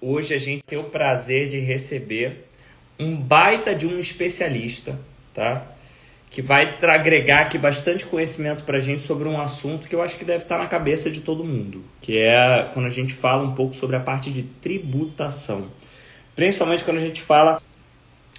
hoje a gente tem o prazer de receber um baita de um especialista, tá? Que vai agregar aqui bastante conhecimento para a gente sobre um assunto que eu acho que deve estar na cabeça de todo mundo, que é quando a gente fala um pouco sobre a parte de tributação. Principalmente quando a gente fala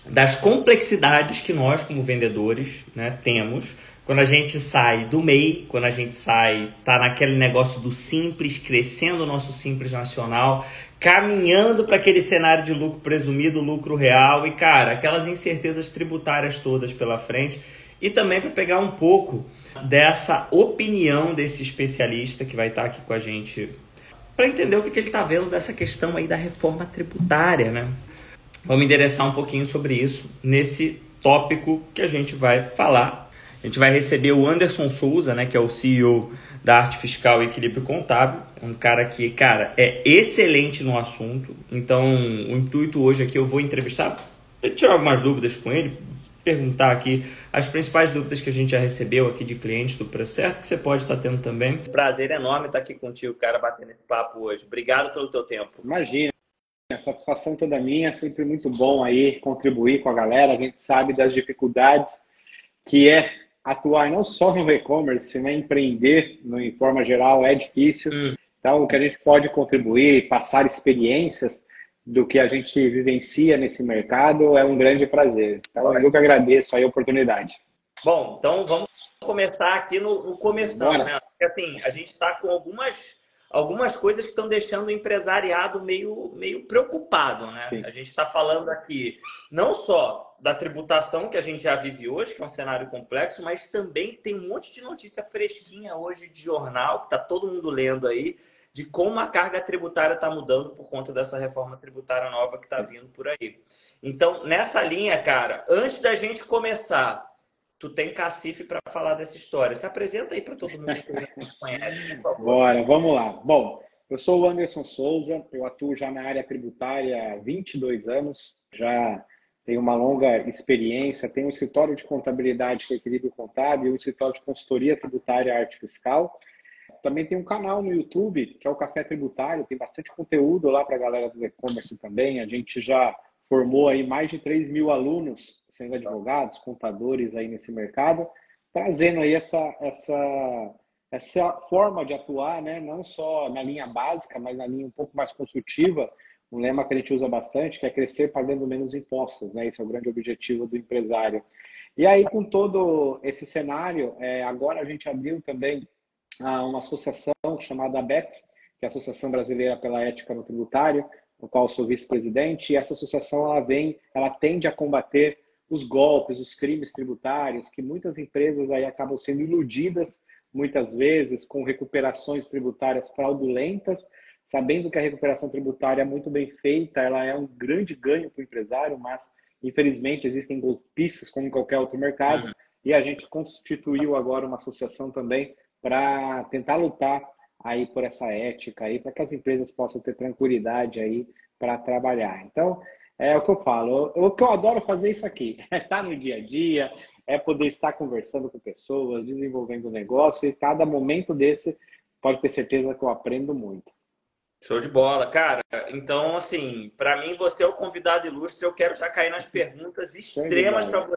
das complexidades que nós, como vendedores, né, temos quando a gente sai do MEI, quando a gente sai, tá naquele negócio do simples, crescendo o nosso simples nacional, caminhando para aquele cenário de lucro presumido, lucro real e, cara, aquelas incertezas tributárias todas pela frente. E também para pegar um pouco dessa opinião desse especialista que vai estar tá aqui com a gente para entender o que, que ele está vendo dessa questão aí da reforma tributária, né? Vamos endereçar um pouquinho sobre isso nesse tópico que a gente vai falar a gente vai receber o Anderson Souza, né, que é o CEO da Arte Fiscal e Equilíbrio Contábil. É um cara que, cara, é excelente no assunto. Então, o intuito hoje aqui eu vou entrevistar, tirar algumas dúvidas com ele, perguntar aqui as principais dúvidas que a gente já recebeu aqui de clientes do Preço Certo, que você pode estar tendo também. Prazer enorme estar aqui contigo, cara, batendo esse papo hoje. Obrigado pelo teu tempo. Imagina. A satisfação toda minha, sempre muito bom aí contribuir com a galera. A gente sabe das dificuldades que é atuar não só no e-commerce, né? Empreender no, em forma geral é difícil. Hum. Então, o que a gente pode contribuir, passar experiências do que a gente vivencia nesse mercado é um grande prazer. Então, eu que agradeço a oportunidade. Bom, então vamos começar aqui no, no começo, né? Porque, assim, a gente está com algumas algumas coisas que estão deixando o empresariado meio, meio preocupado, né? Sim. A gente está falando aqui não só da tributação que a gente já vive hoje, que é um cenário complexo, mas também tem um monte de notícia fresquinha hoje de jornal, que está todo mundo lendo aí, de como a carga tributária está mudando por conta dessa reforma tributária nova que está vindo por aí. Então, nessa linha, cara, antes da gente começar tu tem cacife para falar dessa história. Se apresenta aí para todo mundo que não conhece, por favor. Bora, vamos lá. Bom, eu sou o Anderson Souza, eu atuo já na área tributária há 22 anos, já tenho uma longa experiência, tenho um escritório de contabilidade que é Equilíbrio Contábil, um escritório de consultoria tributária Arte Fiscal. Também tem um canal no YouTube, que é o Café Tributário, tem bastante conteúdo lá para a galera do e-commerce também. A gente já formou aí mais de 3 mil alunos, sendo advogados, contadores aí nesse mercado, trazendo aí essa, essa, essa forma de atuar, né? não só na linha básica, mas na linha um pouco mais construtiva, um lema que a gente usa bastante, que é crescer pagando menos impostos, né? Esse é o grande objetivo do empresário. E aí, com todo esse cenário, é, agora a gente abriu também ah, uma associação chamada ABET, que é a Associação Brasileira pela Ética no Tributário, no qual sou vice-presidente, e essa associação ela vem, ela tende a combater os golpes, os crimes tributários, que muitas empresas aí acabam sendo iludidas muitas vezes com recuperações tributárias fraudulentas, sabendo que a recuperação tributária é muito bem feita, ela é um grande ganho para o empresário, mas infelizmente existem golpistas como em qualquer outro mercado, uhum. e a gente constituiu agora uma associação também para tentar lutar aí por essa ética aí, para que as empresas possam ter tranquilidade aí para trabalhar. Então, é o que eu falo. O que eu adoro fazer é isso aqui, é estar no dia a dia, é poder estar conversando com pessoas, desenvolvendo negócio, e cada momento desse pode ter certeza que eu aprendo muito. Show de bola, cara. Então, assim, para mim, você é o convidado ilustre. Eu quero já cair nas perguntas extremas para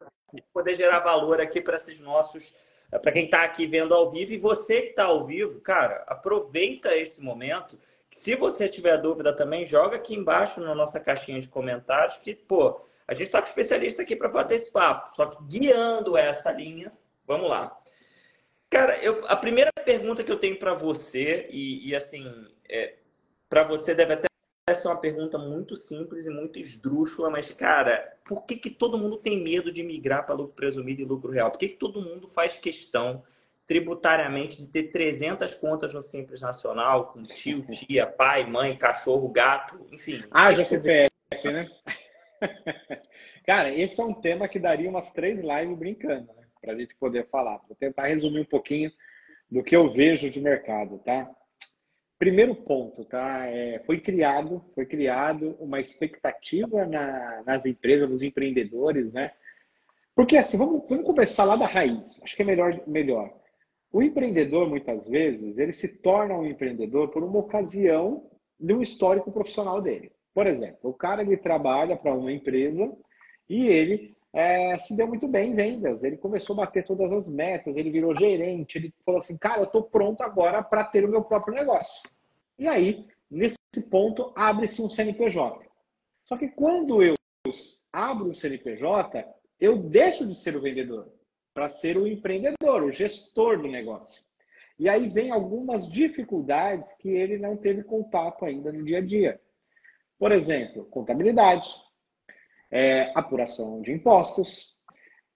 poder gerar valor aqui para esses nossos é para quem está aqui vendo ao vivo e você que está ao vivo, cara, aproveita esse momento. Se você tiver dúvida também, joga aqui embaixo na nossa caixinha de comentários que, pô, a gente está com especialista aqui para bater esse papo. Só que guiando essa linha, vamos lá. Cara, eu, a primeira pergunta que eu tenho para você, e, e assim, é, para você deve até essa é uma pergunta muito simples e muito esdrúxula, mas, cara, por que, que todo mundo tem medo de migrar para lucro presumido e lucro real? Por que, que todo mundo faz questão tributariamente de ter 300 contas no Simples Nacional, com tio, tia, pai, mãe, cachorro, gato, enfim? Ah, já CPF, né? Cara, esse é um tema que daria umas três lives brincando, né? Para a gente poder falar. Vou tentar resumir um pouquinho do que eu vejo de mercado, tá? Primeiro ponto, tá? É, foi criado, foi criado uma expectativa na, nas empresas, nos empreendedores, né? Porque assim, vamos, vamos começar lá da raiz. Acho que é melhor, melhor. O empreendedor, muitas vezes, ele se torna um empreendedor por uma ocasião de um histórico profissional dele. Por exemplo, o cara ele trabalha para uma empresa e ele é, se deu muito bem em vendas. Ele começou a bater todas as metas, ele virou gerente, ele falou assim, cara, eu estou pronto agora para ter o meu próprio negócio. E aí, nesse ponto, abre-se um CNPJ. Só que quando eu abro um CNPJ, eu deixo de ser o vendedor para ser o empreendedor, o gestor do negócio. E aí vem algumas dificuldades que ele não teve contato ainda no dia a dia. Por exemplo, contabilidade, é, apuração de impostos,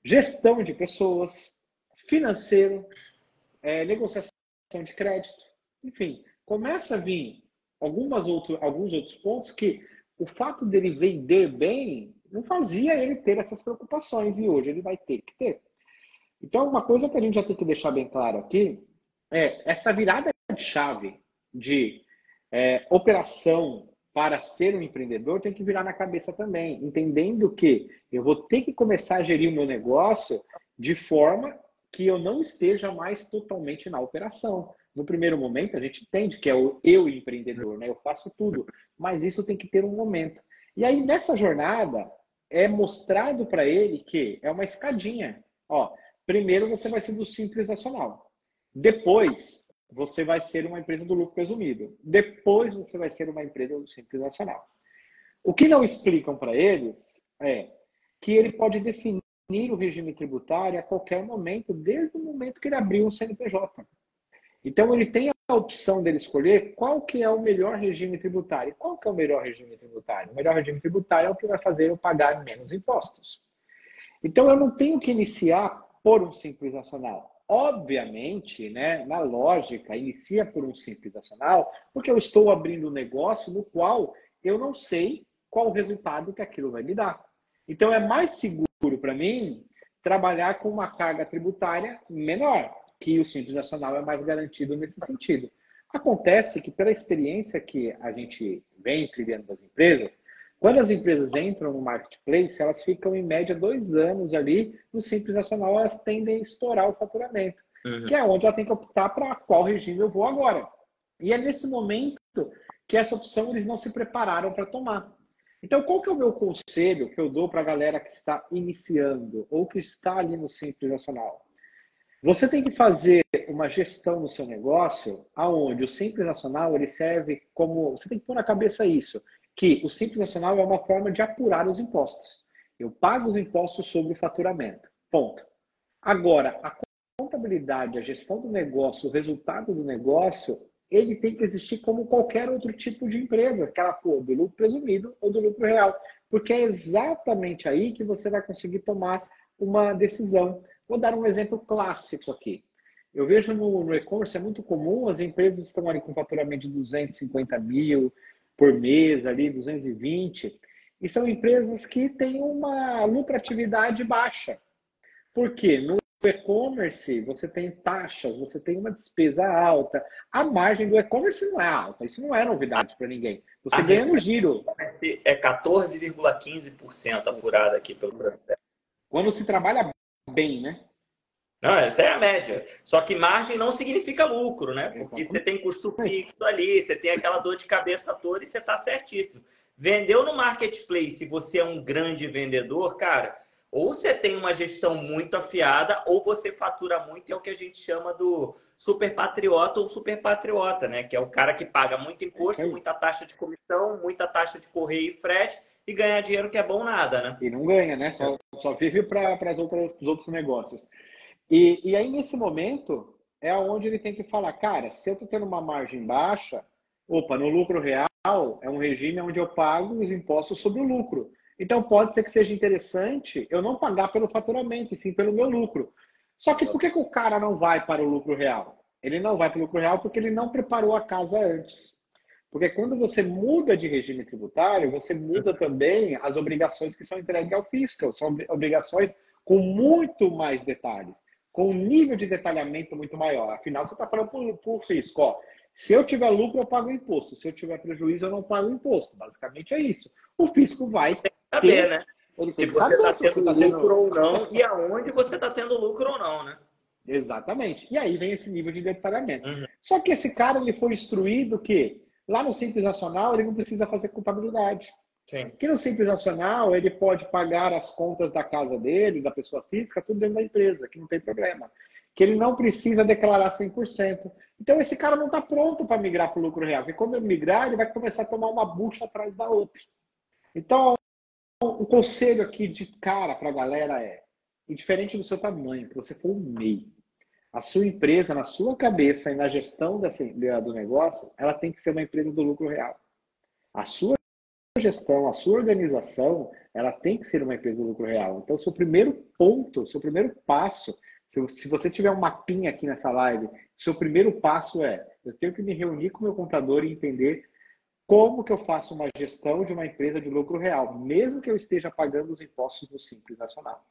gestão de pessoas, financeiro, é, negociação de crédito, enfim, começa a vir algumas outro, alguns outros pontos que o fato dele vender bem não fazia ele ter essas preocupações e hoje ele vai ter que ter. Então, uma coisa que a gente já tem que deixar bem claro aqui é essa virada de chave de é, operação para ser um empreendedor tem que virar na cabeça também, entendendo que eu vou ter que começar a gerir o meu negócio de forma que eu não esteja mais totalmente na operação. No primeiro momento, a gente entende que é o eu empreendedor, né? Eu faço tudo, mas isso tem que ter um momento. E aí, nessa jornada, é mostrado para ele que é uma escadinha. Ó, primeiro você vai ser do simples nacional. Depois, você vai ser uma empresa do lucro presumido. Depois você vai ser uma empresa do Simples Nacional. O que não explicam para eles é que ele pode definir o regime tributário a qualquer momento, desde o momento que ele abriu um CNPJ. Então ele tem a opção dele escolher qual que é o melhor regime tributário. Qual que é o melhor regime tributário? O melhor regime tributário é o que vai fazer eu pagar menos impostos. Então eu não tenho que iniciar por um Simples Nacional. Obviamente, né, na lógica, inicia por um simples nacional, porque eu estou abrindo um negócio no qual eu não sei qual o resultado que aquilo vai me dar. Então, é mais seguro para mim trabalhar com uma carga tributária menor, que o simples nacional é mais garantido nesse sentido. Acontece que, pela experiência que a gente vem trilhando das empresas, quando as empresas entram no marketplace, elas ficam em média dois anos ali. No Simples Nacional, elas tendem a estourar o faturamento, uhum. que é onde ela tem que optar para qual regime eu vou agora. E é nesse momento que essa opção eles não se prepararam para tomar. Então, qual que é o meu conselho que eu dou para a galera que está iniciando ou que está ali no Simples Nacional? Você tem que fazer uma gestão no seu negócio, aonde o Simples Nacional ele serve como. Você tem que pôr na cabeça isso que o Simples Nacional é uma forma de apurar os impostos. Eu pago os impostos sobre o faturamento. Ponto. Agora, a contabilidade, a gestão do negócio, o resultado do negócio, ele tem que existir como qualquer outro tipo de empresa, que ela for do lucro presumido ou do lucro real. Porque é exatamente aí que você vai conseguir tomar uma decisão. Vou dar um exemplo clássico aqui. Eu vejo no e-commerce, é muito comum, as empresas estão ali com faturamento de 250 mil, por mês, ali 220, e são empresas que têm uma lucratividade baixa. Por quê? No e-commerce, você tem taxas, você tem uma despesa alta. A margem do e-commerce não é alta, isso não é novidade para ninguém. Você a ganha no giro. É 14,15% apurada aqui pelo Brasil. Quando se trabalha bem, né? Não, essa é a média. Só que margem não significa lucro, né? Porque você tem custo fixo ali, você tem aquela dor de cabeça toda e você está certíssimo. Vendeu no marketplace, se você é um grande vendedor, cara, ou você tem uma gestão muito afiada, ou você fatura muito, é o que a gente chama do super patriota ou super patriota, né? Que é o cara que paga muito imposto, muita taxa de comissão, muita taxa de correio e frete e ganha dinheiro que é bom nada, né? E não ganha, né? Só, só vive para os outros negócios. E, e aí, nesse momento, é onde ele tem que falar, cara, se eu estou tendo uma margem baixa, opa, no lucro real é um regime onde eu pago os impostos sobre o lucro. Então pode ser que seja interessante eu não pagar pelo faturamento, e sim pelo meu lucro. Só que por que, que o cara não vai para o lucro real? Ele não vai para o lucro real porque ele não preparou a casa antes. Porque quando você muda de regime tributário, você muda também as obrigações que são entregues ao fisco. São obrigações com muito mais detalhes com um nível de detalhamento muito maior. Afinal, você está falando por, por fisco. Ó, se eu tiver lucro, eu pago imposto. Se eu tiver prejuízo, eu não pago imposto. Basicamente é isso. O fisco vai saber, ter... né? Ele se você está tendo tá lucro tendo... ou não e aonde você está tendo lucro ou não, né? Exatamente. E aí vem esse nível de detalhamento. Uhum. Só que esse cara ele foi instruído que Lá no Simples Nacional, ele não precisa fazer contabilidade. Sim. Aqui no Simples Nacional, ele pode pagar as contas da casa dele, da pessoa física, tudo dentro da empresa, que não tem problema. Que ele não precisa declarar 100%. Então, esse cara não está pronto para migrar para o lucro real. Porque quando ele migrar, ele vai começar a tomar uma bucha atrás da outra. Então, o conselho aqui de cara para a galera é, indiferente do seu tamanho, que você for um MEI, a sua empresa, na sua cabeça e na gestão dessa, do negócio, ela tem que ser uma empresa do lucro real. A sua gestão, a sua organização, ela tem que ser uma empresa do lucro real. Então, seu primeiro ponto, seu primeiro passo, se você tiver um mapinha aqui nessa live, seu primeiro passo é: eu tenho que me reunir com meu contador e entender como que eu faço uma gestão de uma empresa de lucro real, mesmo que eu esteja pagando os impostos do Simples Nacional.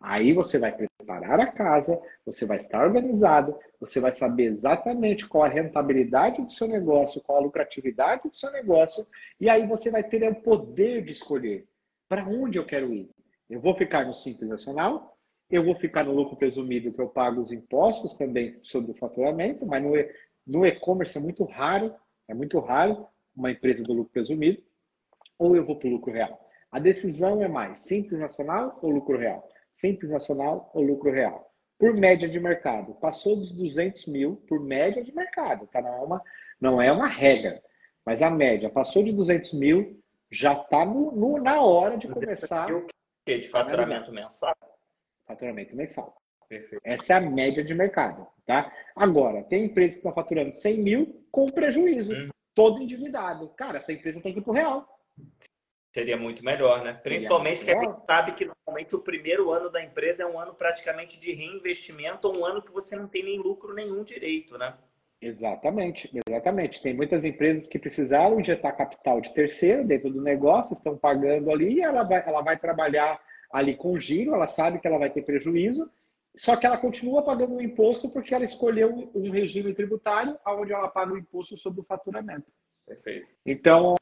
Aí você vai preparar a casa, você vai estar organizado, você vai saber exatamente qual a rentabilidade do seu negócio, qual a lucratividade do seu negócio, e aí você vai ter o poder de escolher para onde eu quero ir. Eu vou ficar no Simples Nacional, eu vou ficar no lucro presumido, que eu pago os impostos também sobre o faturamento, mas no e-commerce é muito raro, é muito raro uma empresa do lucro presumido, ou eu vou para o lucro real. A decisão é mais Simples Nacional ou lucro real? Simples Nacional ou lucro real? Por média de mercado. Passou dos 200 mil por média de mercado, tá? Não é uma, não é uma regra, mas a média. Passou de 200 mil, já está na hora de começar. O quê? De faturamento mensal? Faturamento mensal. Perfeito. Essa é a média de mercado, tá? Agora, tem empresas que estão faturando 100 mil com prejuízo, hum. todo endividado. Cara, essa empresa tem que ir para o real. Seria muito melhor, né? Principalmente que a gente sabe que normalmente o primeiro ano da empresa é um ano praticamente de reinvestimento, um ano que você não tem nem lucro nenhum direito, né? Exatamente, exatamente. Tem muitas empresas que precisaram injetar capital de terceiro dentro do negócio, estão pagando ali e ela vai, ela vai trabalhar ali com giro, ela sabe que ela vai ter prejuízo, só que ela continua pagando o imposto porque ela escolheu um regime tributário onde ela paga o imposto sobre o faturamento. Perfeito. Então,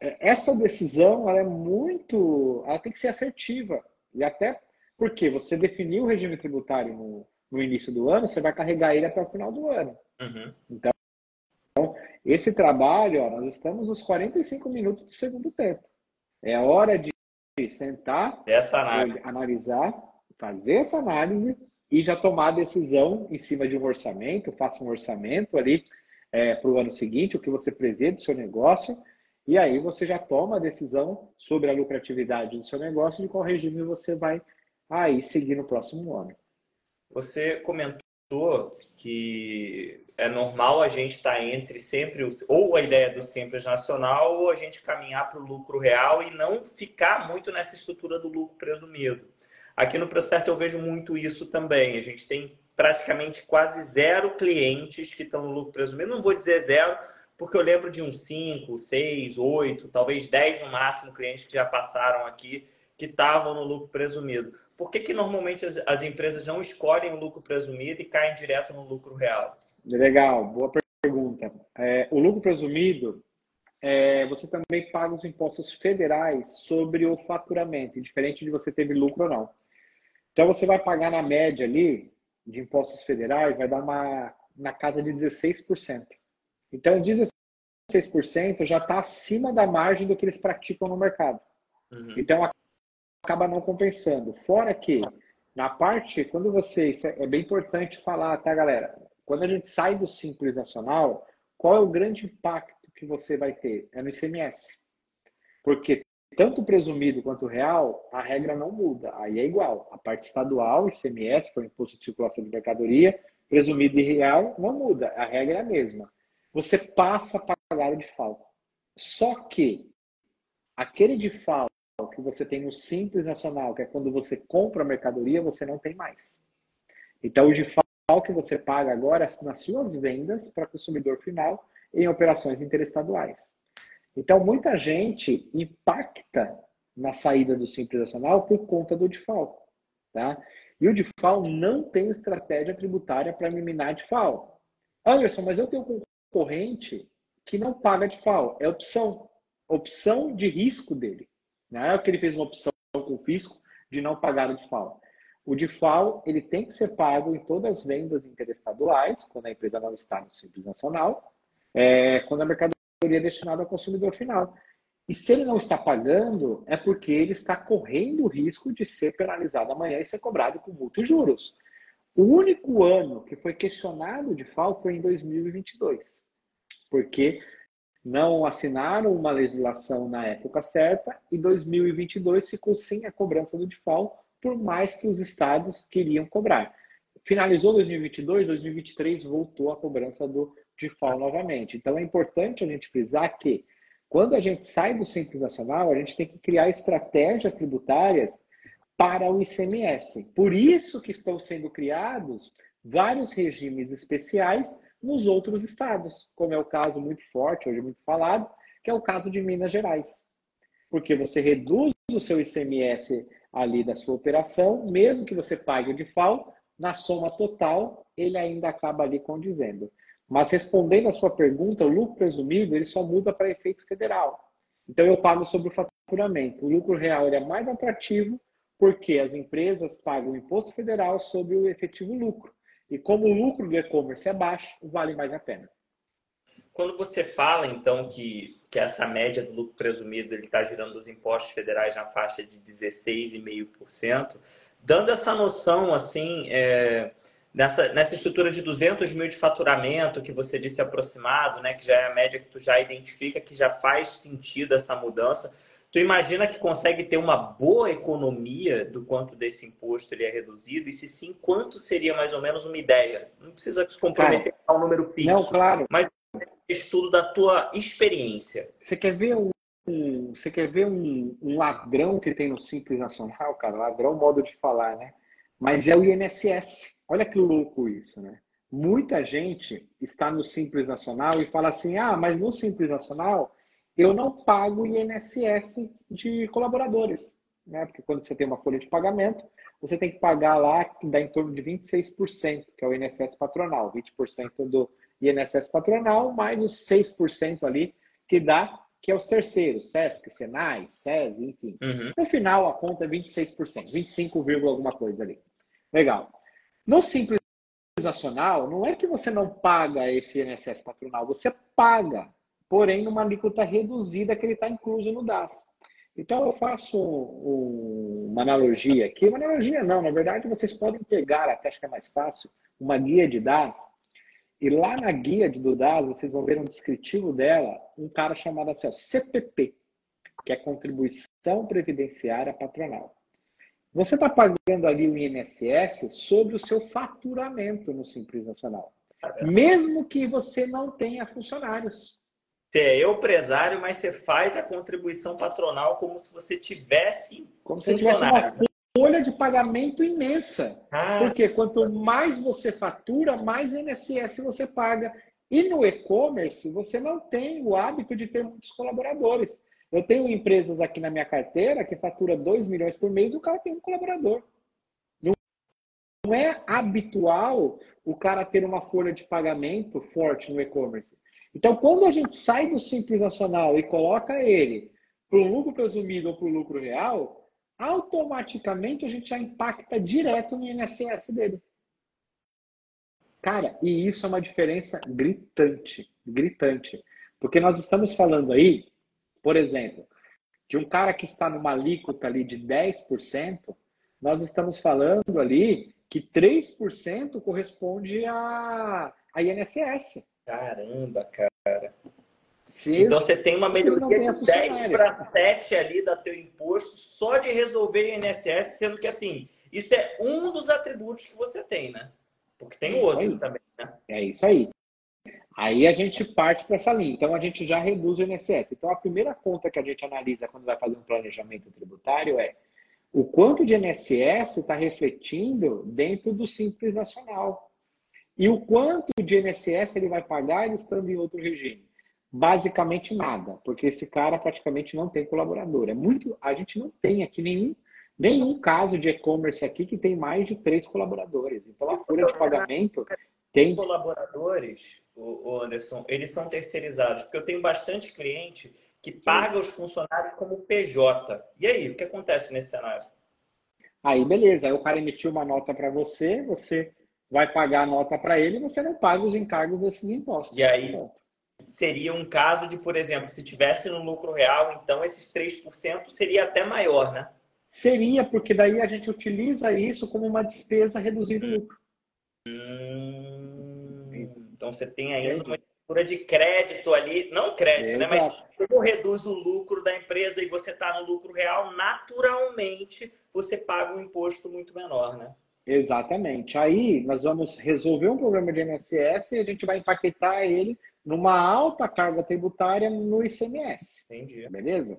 essa decisão ela é muito. Ela tem que ser assertiva. E até porque você definiu o regime tributário no, no início do ano, você vai carregar ele até o final do ano. Uhum. Então, esse trabalho, ó, nós estamos nos 45 minutos do segundo tempo. É hora de sentar, essa análise. analisar, fazer essa análise e já tomar a decisão em cima de um orçamento, faça um orçamento ali é, para o ano seguinte, o que você prevê do seu negócio e aí você já toma a decisão sobre a lucratividade do seu negócio, de qual regime você vai aí seguir no próximo ano. Você comentou que é normal a gente estar tá entre sempre ou a ideia do simples nacional ou a gente caminhar para o lucro real e não ficar muito nessa estrutura do lucro presumido. Aqui no Procerto eu vejo muito isso também. A gente tem praticamente quase zero clientes que estão no lucro presumido. Não vou dizer zero, porque eu lembro de uns 5, 6, 8, talvez 10 no máximo clientes que já passaram aqui que estavam no lucro presumido. Por que, que normalmente as, as, empresas não escolhem o lucro presumido e caem direto no lucro real? Legal, boa pergunta. É, o lucro presumido, é, você também paga os impostos federais sobre o faturamento, diferente de você teve lucro ou não. Então você vai pagar na média ali de impostos federais, vai dar uma na casa de 16%. Então, 16% já está acima da margem do que eles praticam no mercado. Uhum. Então, acaba não compensando. Fora que, na parte, quando você. Isso é bem importante falar, tá, galera? Quando a gente sai do Simples Nacional, qual é o grande impacto que você vai ter? É no ICMS. Porque tanto presumido quanto real, a regra não muda. Aí é igual. A parte estadual, ICMS, que é o Imposto de Circulação de Mercadoria, presumido e real, não muda. A regra é a mesma você passa a pagar o de falco. Só que aquele de falco que você tem no Simples Nacional, que é quando você compra a mercadoria, você não tem mais. Então, o de falco que você paga agora é nas suas vendas para consumidor final em operações interestaduais. Então, muita gente impacta na saída do Simples Nacional por conta do DIFAL. Tá? E o DIFAL não tem estratégia tributária para eliminar DIFAL. Anderson, mas eu tenho corrente que não paga de FAO. É opção. Opção de risco dele. Não é que ele fez uma opção com o fisco de não pagar o de FAO. O de FAO ele tem que ser pago em todas as vendas interestaduais, quando a empresa não está no Simples Nacional, é, quando a mercadoria mercadoria destinada ao consumidor final. E se ele não está pagando, é porque ele está correndo o risco de ser penalizado amanhã e ser cobrado com multa e juros. O único ano que foi questionado de FAO foi em 2022, porque não assinaram uma legislação na época certa e 2022 ficou sem a cobrança do DIFAL, por mais que os estados queriam cobrar. Finalizou 2022, 2023 voltou a cobrança do DIFAL novamente. Então é importante a gente frisar que quando a gente sai do Simples Nacional, a gente tem que criar estratégias tributárias para o ICMS. Por isso que estão sendo criados vários regimes especiais nos outros estados, como é o caso muito forte, hoje muito falado, que é o caso de Minas Gerais. Porque você reduz o seu ICMS ali da sua operação, mesmo que você pague o de FAO, na soma total, ele ainda acaba ali condizendo. Mas respondendo a sua pergunta, o lucro presumido ele só muda para efeito federal. Então eu pago sobre o faturamento. O lucro real ele é mais atrativo porque as empresas pagam o imposto federal sobre o efetivo lucro. E como o lucro do e-commerce é baixo, vale mais a pena. Quando você fala, então, que, que essa média do lucro presumido está girando os impostos federais na faixa de 16,5%, dando essa noção, assim, é, nessa, nessa estrutura de 200 mil de faturamento que você disse aproximado, né, que já é a média que tu já identifica, que já faz sentido essa mudança, Tu imagina que consegue ter uma boa economia do quanto desse imposto ele é reduzido? E se sim, quanto seria mais ou menos uma ideia? Não precisa se comprometer com o número fixo. Não, claro. Mas estudo da tua experiência. Você quer ver um, um você quer ver um, um, ladrão que tem no Simples Nacional, cara? Ladrão modo de falar, né? Mas é o INSS. Olha que louco isso, né? Muita gente está no Simples Nacional e fala assim: ah, mas no Simples Nacional eu não pago INSS de colaboradores, né? Porque quando você tem uma folha de pagamento, você tem que pagar lá, que dá em torno de 26%, que é o INSS patronal, 20% do INSS patronal, mais os 6% ali que dá, que é os terceiros, SESC, Senai, SES, enfim. Uhum. No final, a conta é 26%, 25, alguma coisa ali. Legal. No Simples Nacional, não é que você não paga esse INSS patronal, você paga porém numa alíquota reduzida que ele está incluso no DAS. Então eu faço uma analogia aqui, uma analogia não, na verdade vocês podem pegar, até acho que é mais fácil, uma guia de DAS, e lá na guia do DAS vocês vão ver um descritivo dela, um cara chamado assim, ó, CPP, que é Contribuição Previdenciária Patronal. Você está pagando ali o INSS sobre o seu faturamento no Simples Nacional. Mesmo que você não tenha funcionários. Você é empresário, mas você faz a contribuição patronal como se você tivesse como se tivesse uma folha de pagamento imensa. Ah. Porque quanto mais você fatura, mais INSS você paga. E no e-commerce, você não tem o hábito de ter muitos colaboradores. Eu tenho empresas aqui na minha carteira que fatura 2 milhões por mês e o cara tem um colaborador. Não é habitual o cara ter uma folha de pagamento forte no e-commerce. Então, quando a gente sai do Simples Nacional e coloca ele para o lucro presumido ou para o lucro real, automaticamente a gente já impacta direto no INSS dele. Cara, e isso é uma diferença gritante, gritante. Porque nós estamos falando aí, por exemplo, de um cara que está numa alíquota ali de 10%, nós estamos falando ali que 3% corresponde a, a INSS. Caramba, cara. Então você tem uma melhoria de 10 para 7 ali da teu imposto só de resolver INSS, sendo que assim, isso é um dos atributos que você tem, né? Porque tem é outro aí. também, né? É isso aí. Aí a gente parte para essa linha. Então a gente já reduz o INSS. Então a primeira conta que a gente analisa quando vai fazer um planejamento tributário é o quanto de INSS está refletindo dentro do Simples Nacional. E o quanto de INSS ele vai pagar ele estando em outro regime? Basicamente nada, porque esse cara praticamente não tem colaborador. É muito, a gente não tem aqui nenhum, nenhum caso de e-commerce aqui que tem mais de três colaboradores. Então a folha de pagamento tem colaboradores, o Anderson, eles são terceirizados, porque eu tenho bastante cliente que paga os funcionários como PJ. E aí, o que acontece nesse cenário? Aí, beleza. Aí o cara emitiu uma nota para você, você vai pagar a nota para ele, você não paga os encargos desses impostos. E aí seria um caso de, por exemplo, se tivesse no lucro real, então esses 3% seria até maior, né? Seria, porque daí a gente utiliza isso como uma despesa reduzindo o lucro. Hum, então você tem ainda uma estrutura de crédito ali, não crédito, né? Mas como reduz o lucro da empresa e você está no lucro real, naturalmente você paga um imposto muito menor, né? Exatamente. Aí nós vamos resolver um problema de INSS e a gente vai empaquetar ele numa alta carga tributária no ICMS. Entendi. Beleza?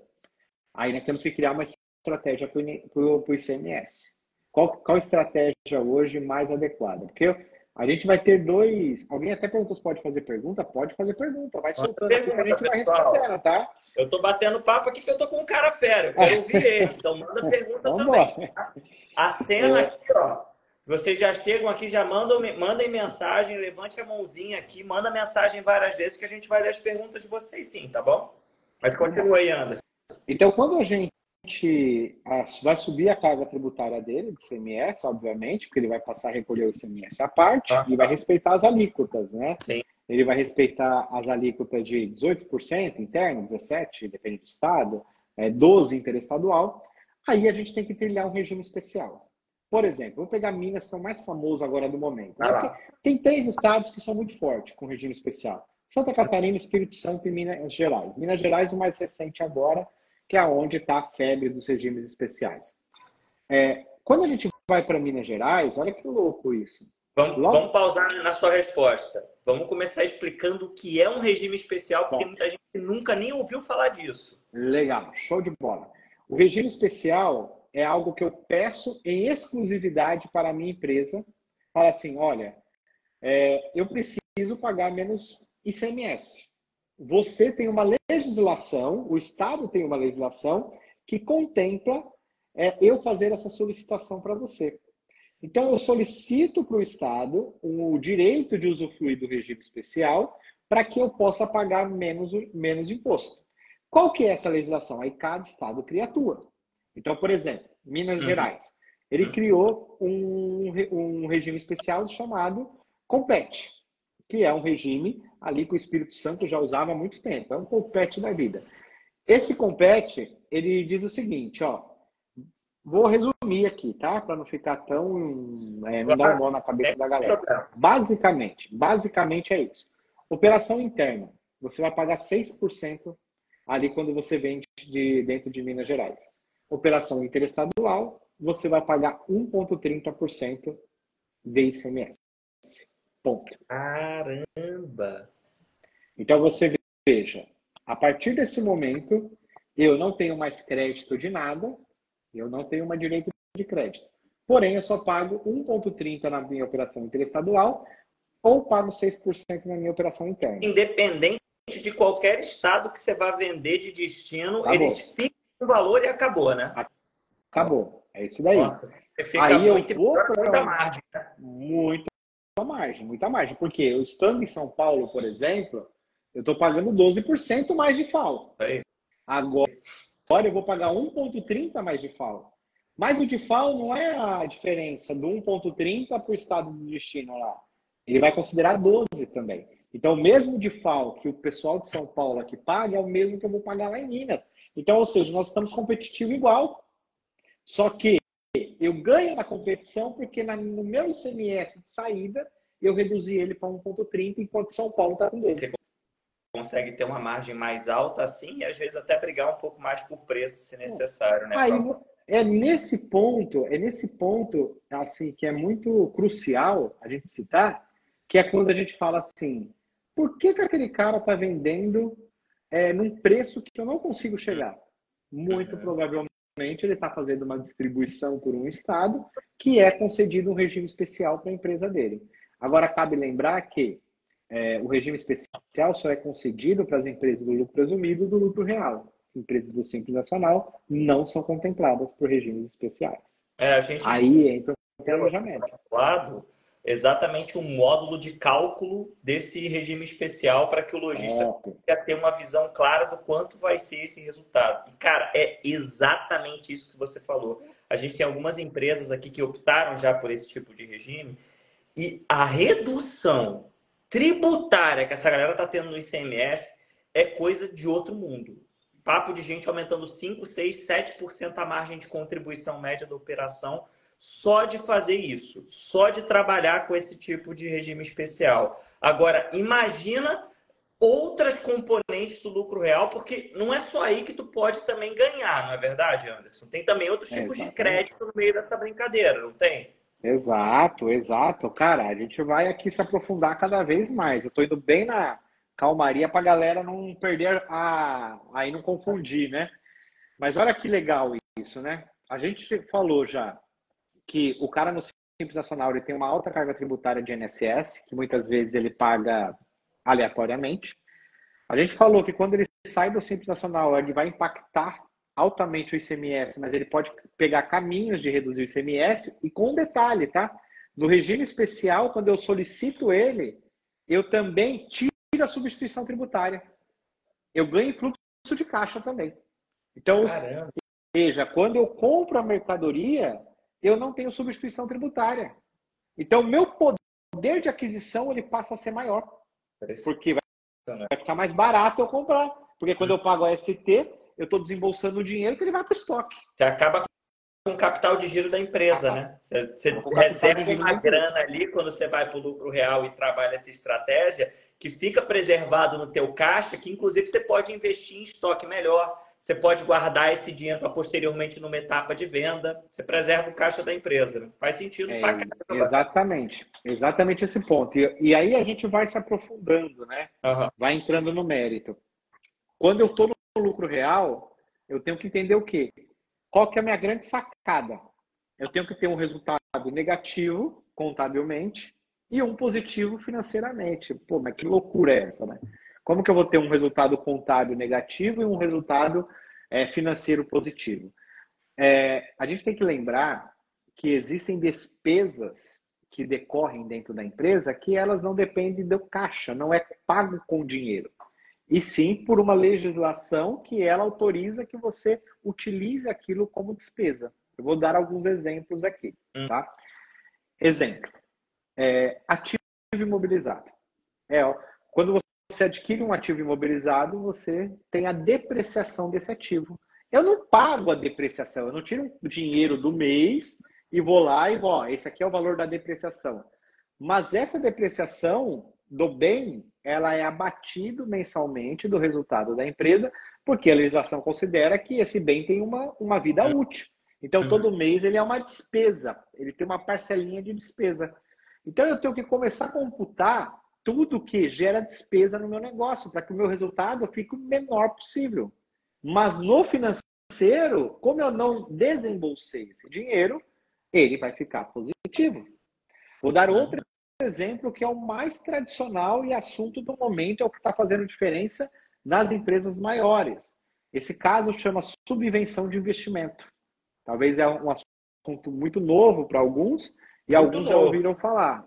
Aí nós temos que criar uma estratégia para o ICMS. Qual, qual estratégia hoje mais adequada? Porque a gente vai ter dois. Alguém até perguntou se pode fazer pergunta? Pode fazer pergunta. Vai soltando pergunta, aqui a gente pessoal. vai respondendo, tá? Eu tô batendo papo aqui que eu tô com um cara fera. Eu ouvir ele. Então manda pergunta Vamos também. Tá? A cena é. aqui, ó. Vocês já chegam aqui, já mandam, mandem mensagem, levante a mãozinha aqui, manda mensagem várias vezes que a gente vai ler as perguntas de vocês sim, tá bom? Mas continua aí, Anderson. Então, quando a gente vai subir a carga tributária dele, de CMS, obviamente, porque ele vai passar a recolher o CMS à parte ah, e vai respeitar as alíquotas, né? Sim. Ele vai respeitar as alíquotas de 18% interno, 17%, depende do estado, é, 12% interestadual. Aí a gente tem que trilhar um regime especial. Por exemplo, vou pegar Minas, que é o mais famoso agora do momento. Né? Tem três estados que são muito fortes com regime especial. Santa Catarina, Espírito Santo e Minas Gerais. Minas Gerais, o mais recente agora, que é onde está a febre dos regimes especiais. É, quando a gente vai para Minas Gerais, olha que louco isso. Vamos, Logo... vamos, pausar na sua resposta. Vamos começar explicando o que é um regime especial, porque Bom, tem muita gente que nunca nem ouviu falar disso. Legal, show de bola. O regime especial é algo que eu peço em exclusividade para a minha empresa. Fala assim, olha, é, eu preciso pagar menos ICMS você tem uma legislação, o Estado tem uma legislação que contempla é, eu fazer essa solicitação para você. Então, eu solicito para o Estado o direito de usufruir do regime especial para que eu possa pagar menos, menos imposto. Qual que é essa legislação? Aí cada Estado cria a tua. Então, por exemplo, Minas uhum. Gerais, ele uhum. criou um, um regime especial chamado Compete que é um regime ali que o Espírito Santo já usava há muito tempo. É um compete da vida. Esse compete, ele diz o seguinte, ó. Vou resumir aqui, tá? Para não ficar tão. É, não dar um nó na cabeça da galera. Basicamente, basicamente é isso. Operação interna. Você vai pagar 6% ali quando você vende de, dentro de Minas Gerais. Operação interestadual, você vai pagar 1,30% de ICMS. Ponto. Caramba! Então você veja, a partir desse momento, eu não tenho mais crédito de nada, eu não tenho mais direito de crédito. Porém, eu só pago 1,30% na minha operação interestadual ou pago 6% na minha operação interna. Independente de qualquer estado que você vá vender de destino, acabou. eles ficam o valor e acabou, né? Acabou. É isso daí. Nossa, Aí eu vou para muita margem. Né? Muito margem, muita margem. Porque eu estando em São Paulo, por exemplo, eu estou pagando 12% mais de FAO. Agora, agora eu vou pagar 1,30% mais de FAO. Mas o de FAO não é a diferença do 1,30% para o estado de destino lá. Ele vai considerar 12 também. Então, o mesmo de FAO que o pessoal de São Paulo aqui paga é o mesmo que eu vou pagar lá em Minas. Então, ou seja, nós estamos competitivos igual. Só que eu ganho na competição porque na, no meu ICMS de saída eu reduzi ele para 1,30 enquanto São Paulo está com 12. Você consegue ter uma margem mais alta assim e às vezes até brigar um pouco mais por preço se necessário, né? Aí, é nesse ponto, é nesse ponto assim que é muito crucial a gente citar, que é quando a gente fala assim, por que, que aquele cara está vendendo é, num preço que eu não consigo chegar? Muito uhum. provavelmente ele está fazendo uma distribuição por um estado que é concedido um regime especial para a empresa dele. Agora, cabe lembrar que é, o regime especial só é concedido para as empresas do lucro presumido do lucro real. Empresas do Simples Nacional não são contempladas por regimes especiais. É, a gente Aí entra o planejamento. Lado, exatamente o um módulo de cálculo desse regime especial para que o lojista consiga ter uma visão clara do quanto vai ser esse resultado. E, cara, é exatamente isso que você falou. A gente tem algumas empresas aqui que optaram já por esse tipo de regime e a redução tributária que essa galera tá tendo no ICMS é coisa de outro mundo. Papo de gente aumentando 5, 6, 7% a margem de contribuição média da operação só de fazer isso, só de trabalhar com esse tipo de regime especial. Agora, imagina outras componentes do lucro real, porque não é só aí que tu pode também ganhar, não é verdade, Anderson? Tem também outros tipos é, de crédito no meio dessa brincadeira, não tem? Exato, exato. Cara, a gente vai aqui se aprofundar cada vez mais. Eu tô indo bem na calmaria para a galera não perder a. aí não confundir, né? Mas olha que legal isso, né? A gente falou já que o cara no Simples Nacional ele tem uma alta carga tributária de INSS, que muitas vezes ele paga aleatoriamente. A gente falou que quando ele sai do Simples Nacional, ele vai impactar altamente o ICMS, mas ele pode pegar caminhos de reduzir o ICMS e com um detalhe, tá? No regime especial, quando eu solicito ele, eu também tiro a substituição tributária. Eu ganho fluxo de caixa também. Então, Caramba. veja, quando eu compro a mercadoria, eu não tenho substituição tributária. Então, meu poder de aquisição ele passa a ser maior. Porque vai, ficar mais barato eu comprar. Porque quando eu pago a ST, eu estou desembolsando o dinheiro que ele vai para o estoque. Você acaba com o capital de giro da empresa, né? Você, você reserva uma grana ali quando você vai para o lucro real e trabalha essa estratégia que fica preservado no teu caixa, que inclusive você pode investir em estoque melhor você pode guardar esse dinheiro para posteriormente numa etapa de venda. Você preserva o caixa da empresa. Faz sentido é, para Exatamente. Exatamente esse ponto. E, e, aí a gente vai se aprofundando, né? Uhum. Vai entrando no mérito. Quando eu estou no lucro real, eu tenho que entender o quê? Qual que é a minha grande sacada? Eu tenho que ter um resultado negativo contabilmente e um positivo financeiramente. Pô, mas que loucura é essa, né? Como que eu vou ter um resultado contábil negativo e um resultado é, financeiro positivo? É, a gente tem que lembrar que existem despesas que decorrem dentro da empresa que elas não dependem do caixa, não é pago com dinheiro. E sim por uma legislação que ela autoriza que você utilize aquilo como despesa. Eu vou dar alguns exemplos aqui. Hum. Tá? Exemplo: é, ativo imobilizado. É, ó, quando você você adquire um ativo imobilizado, você tem a depreciação desse ativo. Eu não pago a depreciação, eu não tiro o dinheiro do mês e vou lá e vou, ó, esse aqui é o valor da depreciação. Mas essa depreciação do bem, ela é abatido mensalmente do resultado da empresa, porque a legislação considera que esse bem tem uma, uma vida uhum. útil. Então, uhum. todo mês ele é uma despesa, ele tem uma parcelinha de despesa. Então, eu tenho que começar a computar tudo que gera despesa no meu negócio, para que o meu resultado fique o menor possível. Mas no financeiro, como eu não desembolsei esse dinheiro, ele vai ficar positivo. Vou dar outro exemplo que é o mais tradicional e assunto do momento, é o que está fazendo diferença nas empresas maiores. Esse caso chama subvenção de investimento. Talvez é um assunto muito novo para alguns e muito alguns novo. já ouviram falar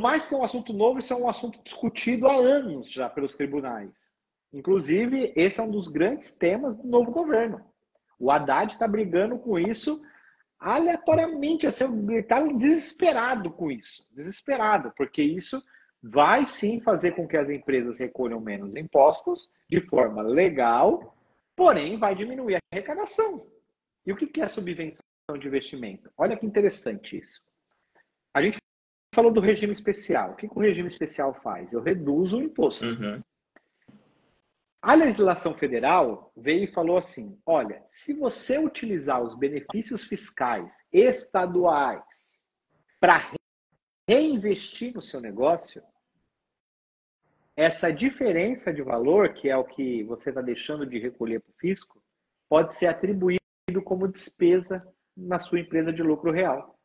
mais que é um assunto novo, isso é um assunto discutido há anos já pelos tribunais. Inclusive, esse é um dos grandes temas do novo governo. O Haddad está brigando com isso aleatoriamente, assim, ele está desesperado com isso. Desesperado, porque isso vai sim fazer com que as empresas recolham menos impostos de forma legal, porém vai diminuir a arrecadação. E o que é subvenção de investimento? Olha que interessante isso. Falou do regime especial. O que, que o regime especial faz? Eu reduzo o imposto. Uhum. A legislação federal veio e falou assim: olha, se você utilizar os benefícios fiscais estaduais para reinvestir no seu negócio, essa diferença de valor, que é o que você está deixando de recolher para o fisco, pode ser atribuído como despesa na sua empresa de lucro real.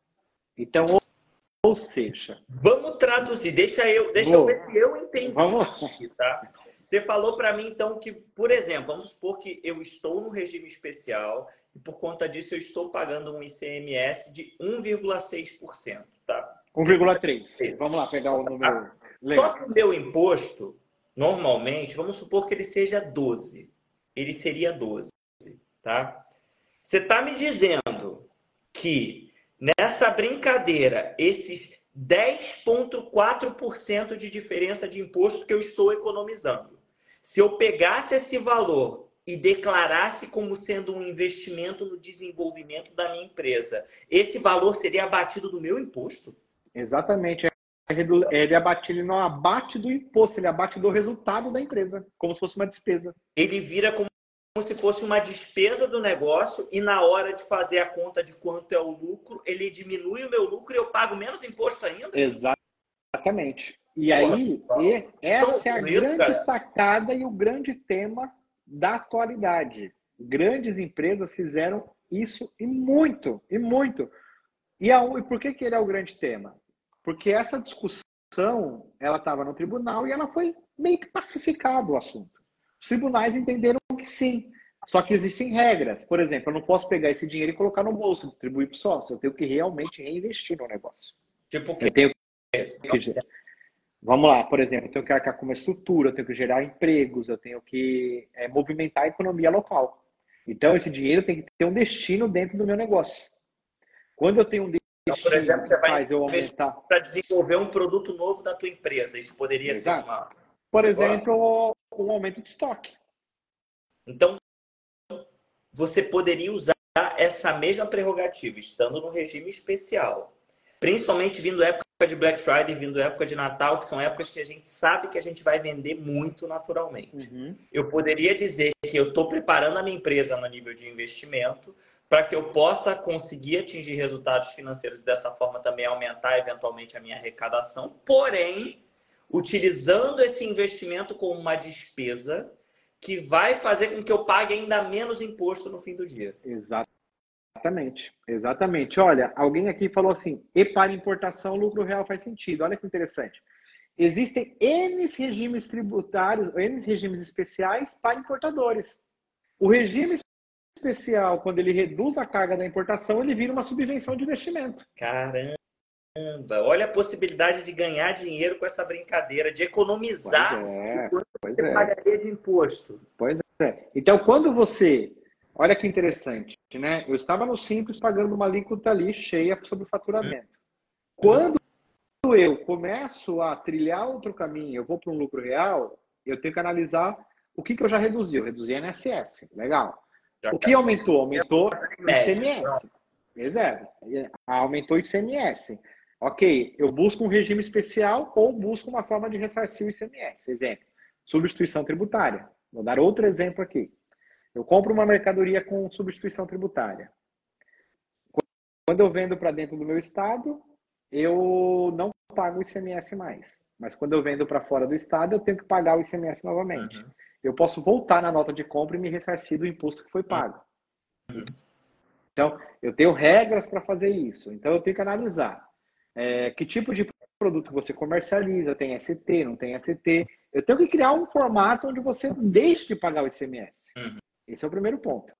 Então, ou seja. Vamos traduzir, deixa eu, deixa eu ver se eu entendi. Vamos. tá? Você falou para mim, então, que, por exemplo, vamos supor que eu estou no regime especial e por conta disso eu estou pagando um ICMS de 1,6%. Tá? 1,3%. Vamos lá, pegar o número. Só que o meu imposto, normalmente, vamos supor que ele seja 12. Ele seria 12. Tá? Você está me dizendo que Nessa brincadeira, esses 10,4% de diferença de imposto que eu estou economizando. Se eu pegasse esse valor e declarasse como sendo um investimento no desenvolvimento da minha empresa, esse valor seria abatido do meu imposto? Exatamente. Ele abate, ele não abate do imposto, ele abate do resultado da empresa, como se fosse uma despesa. Ele vira como se fosse uma despesa do negócio e na hora de fazer a conta de quanto é o lucro, ele diminui o meu lucro e eu pago menos imposto ainda? Exatamente. E aí, e essa é a grande sacada e o grande tema da atualidade. Grandes empresas fizeram isso e muito, e muito. E, a, e por que, que ele é o grande tema? Porque essa discussão, ela estava no tribunal e ela foi meio que pacificado o assunto. Os tribunais entenderam que sim. Só que existem regras. Por exemplo, eu não posso pegar esse dinheiro e colocar no bolso, distribuir para o sócio. Eu tenho que realmente reinvestir no negócio. Tipo o quê? Eu tenho que Vamos lá, por exemplo, eu tenho que arcar com uma estrutura, eu tenho que gerar empregos, eu tenho que é, movimentar a economia local. Então, esse dinheiro tem que ter um destino dentro do meu negócio. Quando eu tenho um destino então, por exemplo, você vai eu aumentar... para desenvolver um produto novo da tua empresa, isso poderia Exato. ser uma... Por exemplo, um aumento de estoque. Então, você poderia usar essa mesma prerrogativa, estando no regime especial, principalmente vindo época de Black Friday, vindo época de Natal, que são épocas que a gente sabe que a gente vai vender muito naturalmente. Uhum. Eu poderia dizer que eu estou preparando a minha empresa no nível de investimento para que eu possa conseguir atingir resultados financeiros dessa forma também aumentar eventualmente a minha arrecadação, porém utilizando esse investimento como uma despesa que vai fazer com que eu pague ainda menos imposto no fim do dia. Exatamente, exatamente. Olha, alguém aqui falou assim: e para importação, lucro real faz sentido. Olha que interessante. Existem N regimes tributários, N regimes especiais para importadores. O regime especial, quando ele reduz a carga da importação, ele vira uma subvenção de investimento. Caramba! Olha a possibilidade de ganhar dinheiro com essa brincadeira, de economizar é, o pois você é. pagaria de imposto. Pois é. Então, quando você Olha que interessante, né? Eu estava no Simples pagando uma alíquota ali cheia sobre o faturamento. Quando eu começo a trilhar outro caminho, eu vou para um lucro real, eu tenho que analisar o que, que eu já reduzi. Eu reduzi INSS, legal. O que aumentou? Aumentou ICMS. Exato. Aumentou ICMS. Ok, eu busco um regime especial ou busco uma forma de ressarcir o ICMS. Exemplo, substituição tributária. Vou dar outro exemplo aqui. Eu compro uma mercadoria com substituição tributária. Quando eu vendo para dentro do meu estado, eu não pago o ICMS mais. Mas quando eu vendo para fora do estado, eu tenho que pagar o ICMS novamente. Uhum. Eu posso voltar na nota de compra e me ressarcir do imposto que foi pago. Uhum. Então, eu tenho regras para fazer isso. Então, eu tenho que analisar é, que tipo de produto você comercializa, tem ST, não tem ST. Eu tenho que criar um formato onde você deixe de pagar o ICMS. Uhum. Esse é o primeiro ponto.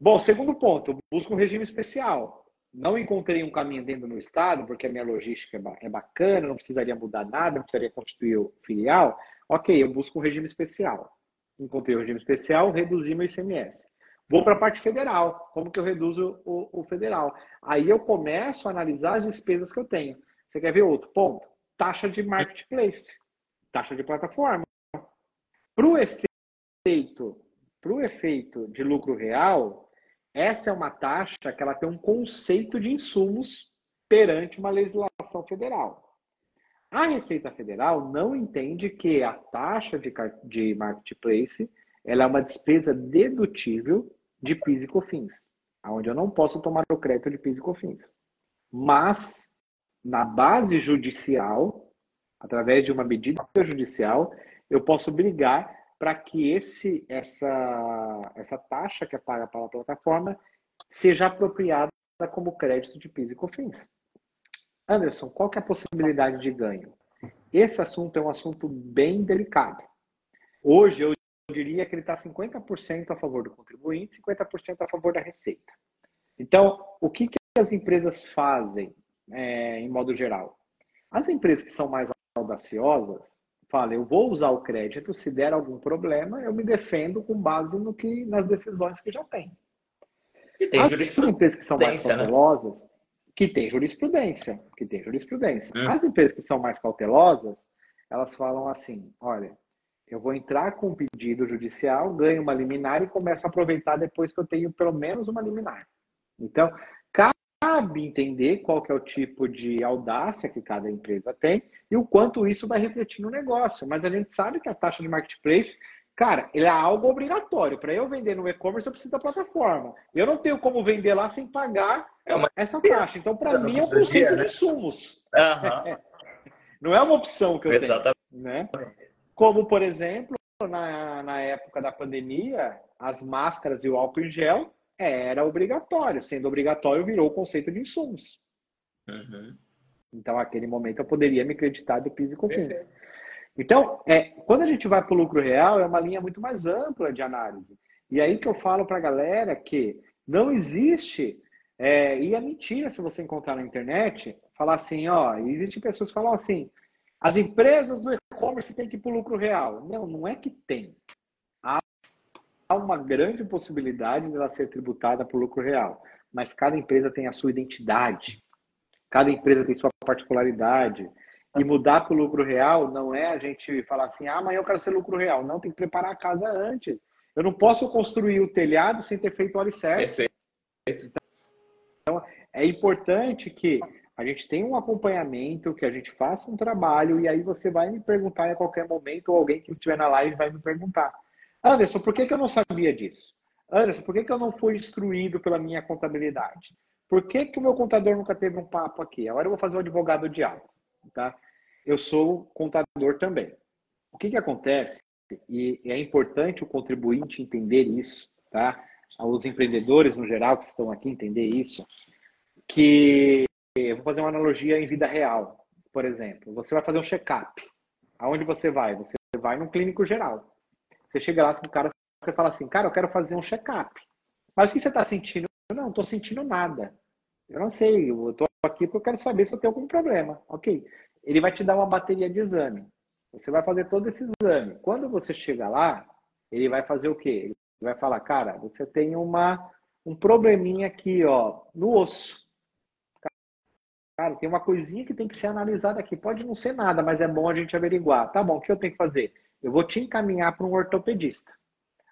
Bom, segundo ponto, busco um regime especial. Não encontrei um caminho dentro do meu estado, porque a minha logística é, é bacana, não precisaria mudar nada, não precisaria constituir o filial. Ok, eu busco um regime especial. Encontrei o um regime especial, reduzi meu ICMS. Vou para a parte federal. Como que eu reduzo o, o, federal? Aí eu começo a analisar as despesas que eu tenho. Você quer ver outro ponto? Taxa de marketplace, taxa de plataforma. Para o efeito para o efeito de lucro real, essa é uma taxa que ela tem um conceito de insumos perante uma legislação federal. A Receita Federal não entende que a taxa de, de marketplace ela é uma despesa dedutível de PIS e COFINS, onde eu não posso tomar o crédito de PIS e COFINS. Mas, na base judicial, através de uma medida judicial, eu posso brigar para que esse, essa, essa taxa que é paga pela plataforma seja apropriada como crédito de PIS e COFINS. Anderson, qual que é a possibilidade de ganho? Esse assunto é um assunto bem delicado. Hoje eu diria que ele está 50% a favor do contribuinte, 50% a favor da receita. Então, o que, que as empresas fazem é, em modo geral? As empresas que são mais audaciosas, fala, eu vou usar o crédito, se der algum problema, eu me defendo com base no que nas decisões que já tem. E tem As empresas que são mais né? cautelosas, né? que tem jurisprudência, que tem jurisprudência. Hum. As empresas que são mais cautelosas, elas falam assim, olha, eu vou entrar com um pedido judicial, ganho uma liminar e começo a aproveitar depois que eu tenho pelo menos uma liminar. Então, cabe entender qual que é o tipo de audácia que cada empresa tem e o quanto isso vai refletir no negócio. Mas a gente sabe que a taxa de marketplace, cara, ele é algo obrigatório. Para eu vender no e-commerce, eu preciso da plataforma. Eu não tenho como vender lá sem pagar é uma... essa taxa. Então, para mim, é um conceito de insumos. Uhum. não é uma opção que eu Exatamente. tenho. Né? Como, por exemplo, na, na época da pandemia, as máscaras e o álcool em gel era obrigatório. Sendo obrigatório, virou o conceito de insumos. Uhum. Então, naquele momento, eu poderia me acreditar de PIS e COFINS. Então, é, quando a gente vai para o lucro real, é uma linha muito mais ampla de análise. E aí que eu falo para a galera que não existe, é, e é mentira se você encontrar na internet, falar assim, ó, existem pessoas que falam assim, as empresas do e-commerce têm que ir para o lucro real. Não, não é que tem. Há uma grande possibilidade de ela ser tributada por lucro real. Mas cada empresa tem a sua identidade. Cada empresa tem sua particularidade. E mudar para o lucro real não é a gente falar assim, ah, amanhã eu quero ser lucro real. Não, tem que preparar a casa antes. Eu não posso construir o telhado sem ter feito o alicerce. Perfeito. Então, é importante que a gente tem um acompanhamento, que a gente faça um trabalho, e aí você vai me perguntar a qualquer momento, ou alguém que estiver na live vai me perguntar. Anderson, por que, que eu não sabia disso? Anderson, por que, que eu não fui instruído pela minha contabilidade? Por que, que o meu contador nunca teve um papo aqui? Agora eu vou fazer o um advogado diabo, tá? Eu sou contador também. O que, que acontece? E é importante o contribuinte entender isso, tá? Os empreendedores no geral que estão aqui entender isso, que eu vou fazer uma analogia em vida real. Por exemplo, você vai fazer um check-up. Aonde você vai? Você vai num clínico geral. Você chega lá com o cara, você fala assim, cara, eu quero fazer um check-up. Mas o que você está sentindo? Eu não estou sentindo nada. Eu não sei, eu estou aqui porque eu quero saber se eu tenho algum problema. Ok. Ele vai te dar uma bateria de exame. Você vai fazer todo esse exame. Quando você chega lá, ele vai fazer o quê? Ele vai falar, cara, você tem uma, um probleminha aqui, ó, no osso. Cara, tem uma coisinha que tem que ser analisada aqui. Pode não ser nada, mas é bom a gente averiguar. Tá bom, o que eu tenho que fazer? Eu vou te encaminhar para um ortopedista.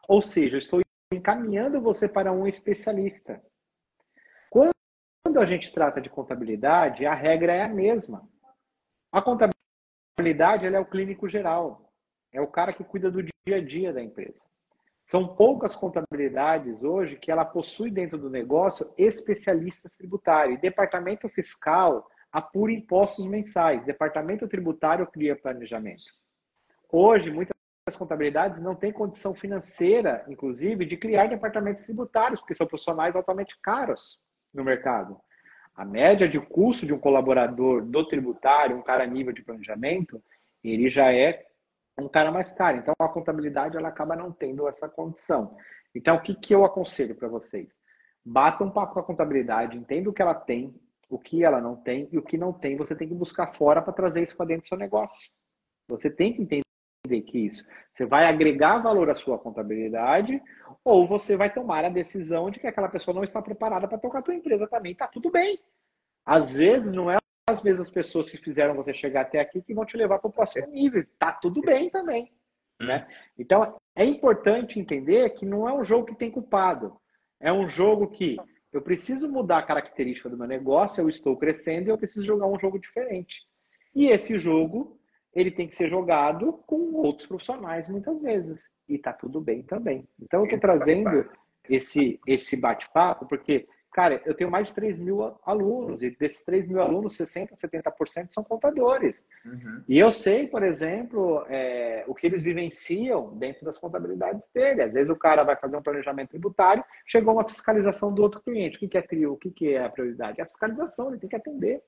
Ou seja, eu estou encaminhando você para um especialista. Quando a gente trata de contabilidade, a regra é a mesma. A contabilidade é o clínico geral. É o cara que cuida do dia a dia da empresa. São poucas contabilidades hoje que ela possui dentro do negócio especialistas tributários. Departamento fiscal apura impostos mensais. Departamento tributário cria planejamento. Hoje, muitas contabilidades não têm condição financeira, inclusive, de criar departamentos tributários, porque são profissionais altamente caros no mercado. A média de custo de um colaborador do tributário, um cara nível de planejamento, ele já é um cara mais caro. Então, a contabilidade ela acaba não tendo essa condição. Então, o que, que eu aconselho para vocês? Bata um papo com a contabilidade, entenda o que ela tem, o que ela não tem, e o que não tem, você tem que buscar fora para trazer isso para dentro do seu negócio. Você tem que entender que isso. Você vai agregar valor à sua contabilidade, ou você vai tomar a decisão de que aquela pessoa não está preparada para tocar a tua empresa também. Tá tudo bem. Às vezes não é as mesmas pessoas que fizeram você chegar até aqui que vão te levar para o próximo nível. Tá tudo bem também. Hum. Né? Então, é importante entender que não é um jogo que tem culpado. É um jogo que eu preciso mudar a característica do meu negócio, eu estou crescendo e eu preciso jogar um jogo diferente. E esse jogo, ele tem que ser jogado com outros profissionais muitas vezes. E tá tudo bem também. Então, eu estou trazendo esse, esse bate-papo porque Cara, eu tenho mais de 3 mil alunos, e desses 3 mil alunos, 60%, 70% são contadores. Uhum. E eu sei, por exemplo, é, o que eles vivenciam dentro das contabilidades dele. Às vezes o cara vai fazer um planejamento tributário, chegou uma fiscalização do outro cliente. O que, que é trio? O que, que é a prioridade? É a fiscalização, ele tem que atender.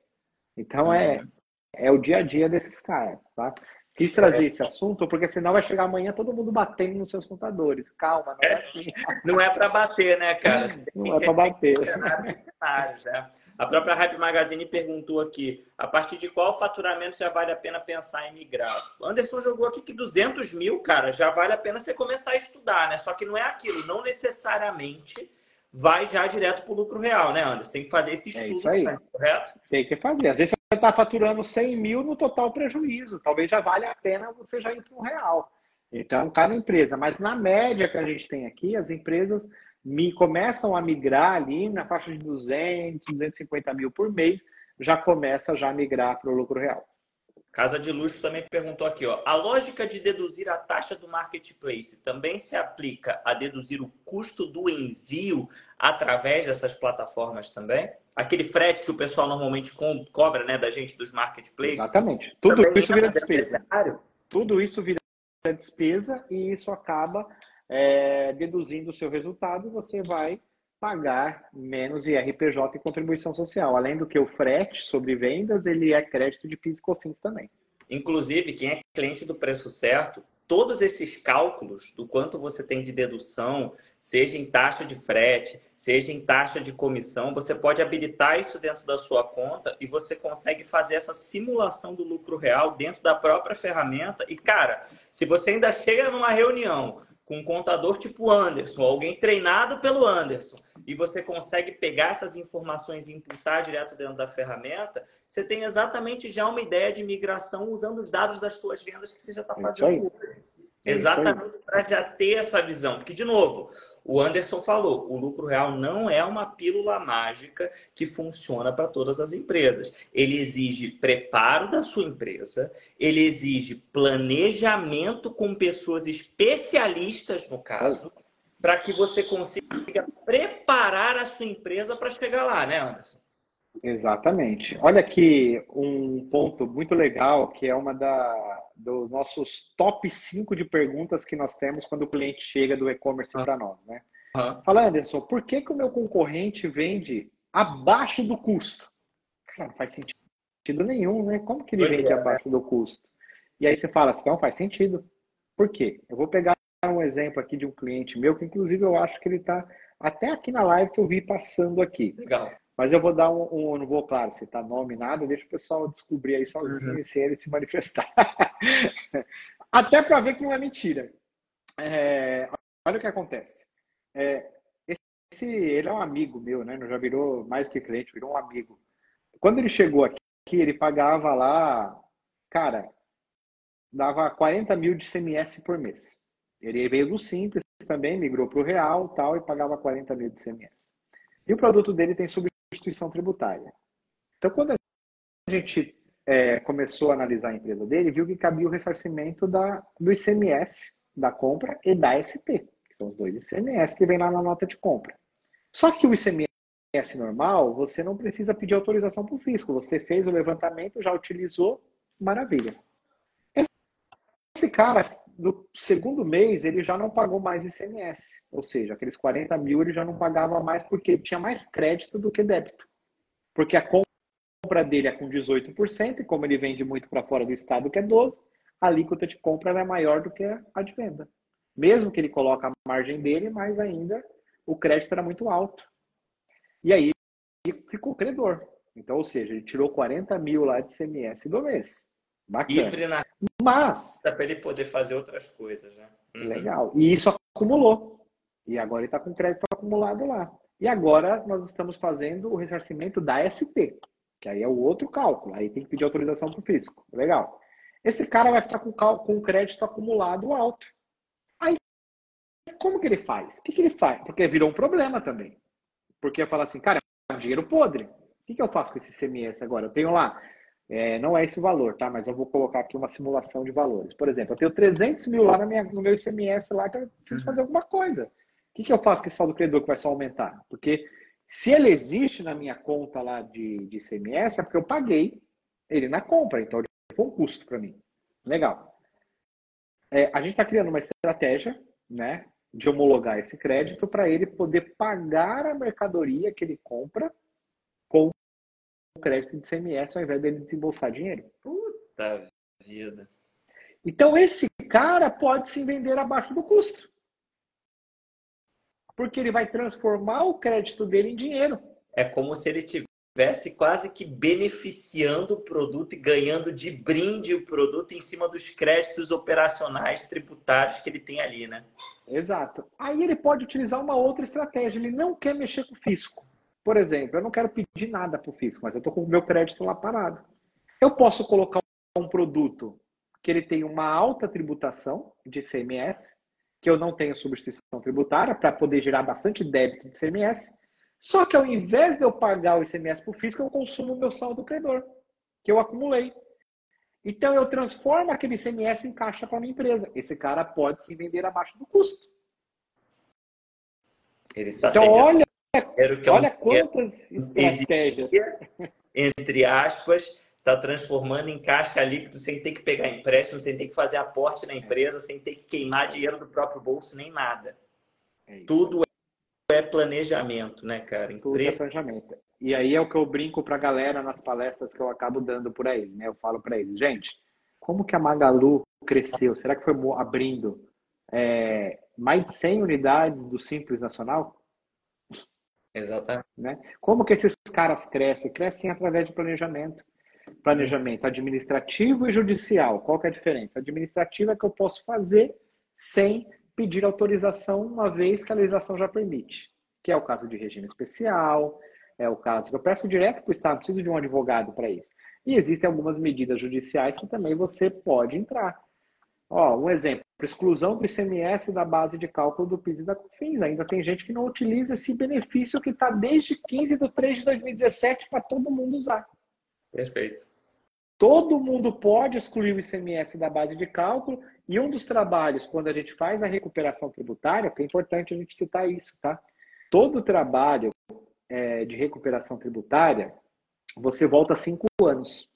Então, é, uhum. é, é o dia a dia desses caras, tá? Quis trazer é. esse assunto porque senão vai chegar amanhã todo mundo batendo nos seus contadores. Calma, não é assim. Não é para bater, né, cara? Não é para bater. A própria Hype Magazine perguntou aqui, a partir de qual faturamento já vale a pena pensar em migrar? O Anderson jogou aqui que 200 mil, cara, já vale a pena você começar a estudar, né? Só que não é aquilo, não necessariamente vai já direto para o lucro real, né, Anderson? Tem que fazer esse é estudo, é isso aí. correto? Tem que fazer. Às vezes está faturando 100 mil no total prejuízo. Talvez já valha a pena você já ir para um real. Então, cada empresa. Mas na média que a gente tem aqui, as empresas me, começam a migrar ali na faixa de 200, 250 mil por mês, já começa já a migrar para o lucro real. Casa de Luxo também perguntou aqui, ó. A lógica de deduzir a taxa do marketplace também se aplica a deduzir o custo do envio através dessas plataformas também? Aquele frete que o pessoal normalmente cobra, né, da gente dos marketplaces? Exatamente. Tudo isso vira despesa. Tudo isso vira despesa e isso acaba é, deduzindo o seu resultado e você vai pagar menos IRPJ e contribuição social. Além do que o frete sobre vendas, ele é crédito de PIS e COFINS também. Inclusive, quem é cliente do preço certo, todos esses cálculos do quanto você tem de dedução, seja em taxa de frete, seja em taxa de comissão, você pode habilitar isso dentro da sua conta e você consegue fazer essa simulação do lucro real dentro da própria ferramenta. E, cara, se você ainda chega numa reunião com um contador tipo Anderson, alguém treinado pelo Anderson, e você consegue pegar essas informações e imputar direto dentro da ferramenta, você tem exatamente já uma ideia de migração usando os dados das suas vendas que você já está é fazendo. É exatamente para já ter essa visão. Porque, de novo, o Anderson falou, o lucro real não é uma pílula mágica que funciona para todas as empresas. Ele exige preparo da sua empresa, ele exige planejamento com pessoas especialistas, no caso, para que você consiga preparar a sua empresa para chegar lá, né, Anderson? Exatamente. Olha aqui um ponto muito legal, que é uma da, dos nossos top 5 de perguntas que nós temos quando o cliente chega do e-commerce para nós, né? Uhum. Fala, Anderson, por que, que o meu concorrente vende abaixo do custo? Cara, não faz sentido nenhum, né? Como que ele vende é, abaixo do custo? E aí você fala assim, não faz sentido. Por quê? Eu vou pegar um exemplo aqui de um cliente meu, que inclusive eu acho que ele está até aqui na live que eu vi passando aqui. Legal. Mas eu vou dar um, um não vou, claro, citar nome, nada, deixa o pessoal descobrir aí sozinho uhum. se ele se manifestar. Até para ver que não é mentira. É, olha o que acontece. É, esse, ele é um amigo meu, né? Não já virou mais que cliente, virou um amigo. Quando ele chegou aqui, ele pagava lá, cara, dava 40 mil de CMS por mês. Ele veio do Simples também, migrou para o Real tal, e pagava 40 mil de CMS. E o produto dele tem sub instituição tributária. Então, quando a gente é, começou a analisar a empresa dele, viu que cabia o ressarcimento da, do ICMS da compra e da ST, que são os dois ICMS que vem lá na nota de compra. Só que o ICMS normal, você não precisa pedir autorização para o fisco. Você fez o levantamento, já utilizou, maravilha. Esse cara, no segundo mês, ele já não pagou mais ICMS. Ou seja, aqueles 40 mil ele já não pagava mais porque tinha mais crédito do que débito. Porque a compra dele é com 18%, e como ele vende muito para fora do estado, que é 12%, a alíquota de compra é maior do que a de venda. Mesmo que ele coloque a margem dele, mas ainda o crédito era muito alto. E aí ficou credor. Então, ou seja, ele tirou 40 mil lá de ICMS do mês. Bacana. Livre na Mas. Para ele poder fazer outras coisas, né? Uhum. Legal. E isso acumulou. E agora ele está com crédito acumulado lá. E agora nós estamos fazendo o ressarcimento da ST, que aí é o outro cálculo. Aí tem que pedir autorização para o fisco. Legal. Esse cara vai ficar com, com crédito acumulado alto. Aí, como que ele faz? O que, que ele faz? Porque virou um problema também. Porque eu falo assim, cara, é um dinheiro podre. O que, que eu faço com esse CMS agora? Eu tenho lá é, não é esse valor, tá? Mas eu vou colocar aqui uma simulação de valores. Por exemplo, eu tenho 300 mil lá minha, no meu ICMS lá que eu preciso fazer alguma coisa. O que, que eu faço com esse saldo credor que vai só aumentar? Porque se ele existe na minha conta lá de, de ICMS, é porque eu paguei ele na compra. Então, ele foi um custo para mim. Legal. É, a gente está criando uma estratégia, né? De homologar esse crédito para ele poder pagar a mercadoria que ele compra com crédito de CMS ao invés dele desembolsar dinheiro. Puta vida. Então esse cara pode se vender abaixo do custo. Porque ele vai transformar o crédito dele em dinheiro. É como se ele tivesse quase que beneficiando o produto e ganhando de brinde o produto em cima dos créditos operacionais tributários que ele tem ali, né? Exato. Aí ele pode utilizar uma outra estratégia. Ele não quer mexer com o fisco. Por exemplo, eu não quero pedir nada para o fisco, mas eu estou com o meu crédito lá parado. Eu posso colocar um produto que ele tem uma alta tributação de CMS, que eu não tenho substituição tributária, para poder gerar bastante débito de CMS. Só que ao invés de eu pagar o ICMS para o fisco, eu consumo o meu saldo credor, que eu acumulei. Então eu transformo aquele ICMS em caixa para minha empresa. Esse cara pode se vender abaixo do custo. Tá então olha, é olha quantas estratégias. Entre aspas, está transformando em caixa líquido sem ter que pegar empréstimo, sem ter que fazer aporte na empresa, sem ter que queimar dinheiro do próprio bolso, nem nada. É Tudo é planejamento, né, cara? Empresa... Tudo é planejamento. E aí é o que eu brinco para a galera nas palestras que eu acabo dando por aí, né? Eu falo para eles, gente, como que a Magalu cresceu? Será que foi abrindo é, mais de 100 unidades do Simples Nacional? Exatamente. Né? Como que esses caras crescem? Crescem através de planejamento planejamento administrativo e judicial. Qual que é a diferença? Administrativo é que eu posso fazer sem pedir autorização, uma vez que a legislação já permite, que é o caso de regime especial, é o caso que eu peço direto para o Estado, preciso de um advogado para isso. E existem algumas medidas judiciais que também você pode entrar. Ó, um exemplo, exclusão do ICMS da base de cálculo do PIS e da COFINS. Ainda tem gente que não utiliza esse benefício que está desde 15 de 3 de 2017 para todo mundo usar. Perfeito. Todo mundo pode excluir o ICMS da base de cálculo e um dos trabalhos, quando a gente faz a recuperação tributária, que é importante a gente citar isso, tá? Todo trabalho é, de recuperação tributária, você volta cinco anos.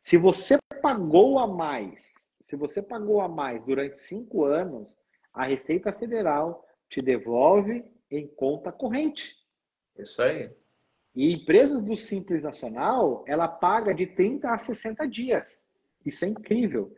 Se você pagou a mais, se você pagou a mais durante cinco anos, a Receita Federal te devolve em conta corrente. Isso aí. E empresas do Simples Nacional, ela paga de 30 a 60 dias. Isso é incrível.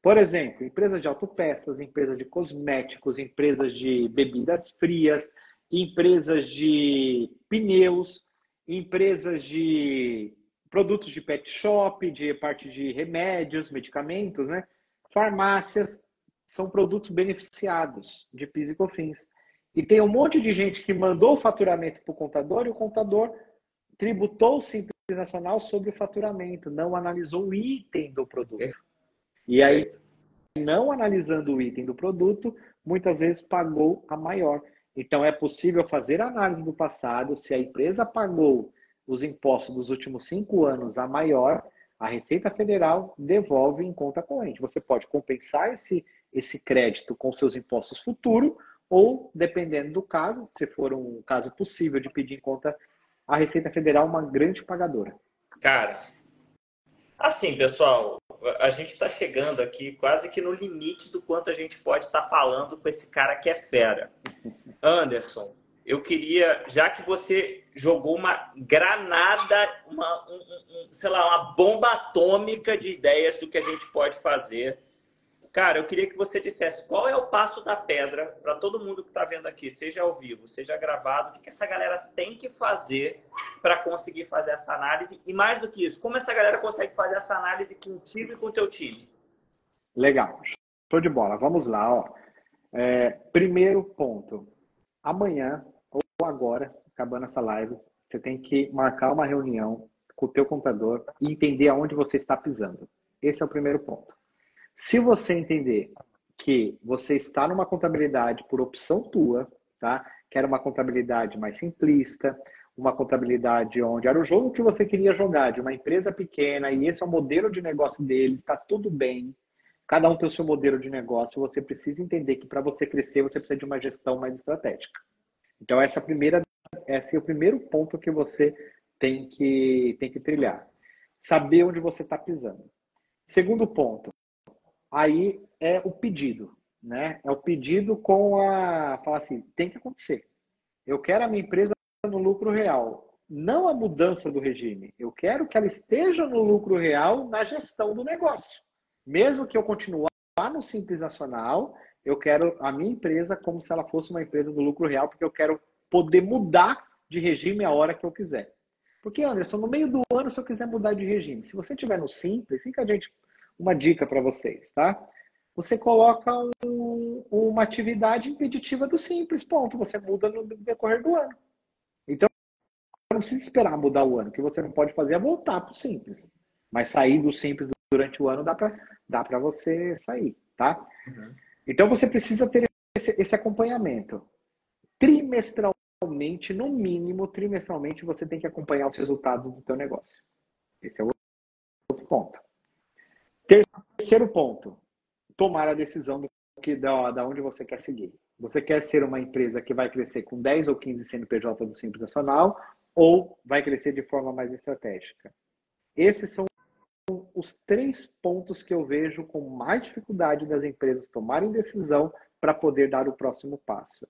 Por exemplo, empresas de autopeças, empresas de cosméticos, empresas de bebidas frias, empresas de pneus, empresas de produtos de pet shop, de parte de remédios, medicamentos, né? Farmácias são produtos beneficiados de PIS e COFINS. E tem um monte de gente que mandou o faturamento para o contador e o contador tributou o Simples Nacional sobre o faturamento, não analisou o item do produto. E aí, não analisando o item do produto, muitas vezes pagou a maior. Então, é possível fazer análise do passado. Se a empresa pagou os impostos dos últimos cinco anos a maior, a Receita Federal devolve em conta corrente. Você pode compensar esse, esse crédito com seus impostos futuros ou, dependendo do caso, se for um caso possível de pedir em conta, a Receita Federal uma grande pagadora. Cara, assim, pessoal, a gente está chegando aqui quase que no limite do quanto a gente pode estar tá falando com esse cara que é fera. Anderson, eu queria, já que você jogou uma granada, uma, um, um, sei lá, uma bomba atômica de ideias do que a gente pode fazer Cara, eu queria que você dissesse qual é o passo da pedra para todo mundo que está vendo aqui, seja ao vivo, seja gravado, o que, que essa galera tem que fazer para conseguir fazer essa análise e mais do que isso, como essa galera consegue fazer essa análise contigo e com o teu time? Legal, show de bola. Vamos lá, ó. É, primeiro ponto, amanhã ou agora, acabando essa live, você tem que marcar uma reunião com o teu contador e entender aonde você está pisando. Esse é o primeiro ponto. Se você entender que você está numa contabilidade por opção tua, tá? Que era uma contabilidade mais simplista, uma contabilidade onde era o jogo que você queria jogar, de uma empresa pequena, e esse é o modelo de negócio deles, está tudo bem. Cada um tem o seu modelo de negócio, você precisa entender que para você crescer, você precisa de uma gestão mais estratégica. Então, essa é primeira, esse é o primeiro ponto que você tem que, tem que trilhar. Saber onde você está pisando. Segundo ponto, aí é o pedido, né? É o pedido com a falar assim, tem que acontecer. Eu quero a minha empresa no lucro real, não a mudança do regime. Eu quero que ela esteja no lucro real na gestão do negócio. Mesmo que eu continue no Simples Nacional, eu quero a minha empresa como se ela fosse uma empresa do lucro real, porque eu quero poder mudar de regime a hora que eu quiser. Porque, Anderson, no meio do ano, se eu quiser mudar de regime, se você estiver no Simples, fica a gente uma dica para vocês, tá? você coloca um, uma atividade impeditiva do simples, ponto. Você muda no decorrer do ano. Então, não precisa esperar mudar o ano. O que você não pode fazer é voltar para o simples. Mas sair do simples durante o ano dá para dá você sair, tá? Uhum. Então, você precisa ter esse, esse acompanhamento. Trimestralmente, no mínimo, trimestralmente, você tem que acompanhar os resultados do teu negócio. Esse é o outro ponto. Terceiro ponto, tomar a decisão do que da, da onde você quer seguir. Você quer ser uma empresa que vai crescer com 10 ou 15 CNPJ do Simples Nacional ou vai crescer de forma mais estratégica? Esses são os três pontos que eu vejo com mais dificuldade das empresas tomarem decisão para poder dar o próximo passo.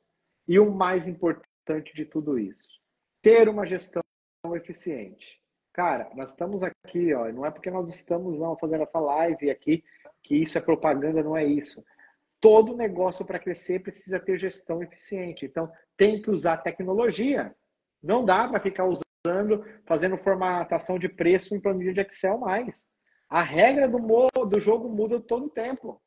E o mais importante de tudo isso, ter uma gestão eficiente. Cara, nós estamos aqui, ó, não é porque nós estamos não fazendo essa live aqui que isso é propaganda, não é isso. Todo negócio para crescer precisa ter gestão eficiente. Então, tem que usar tecnologia. Não dá para ficar usando, fazendo formatação de preço em planilha de Excel mais. A regra do, do jogo muda todo o tempo.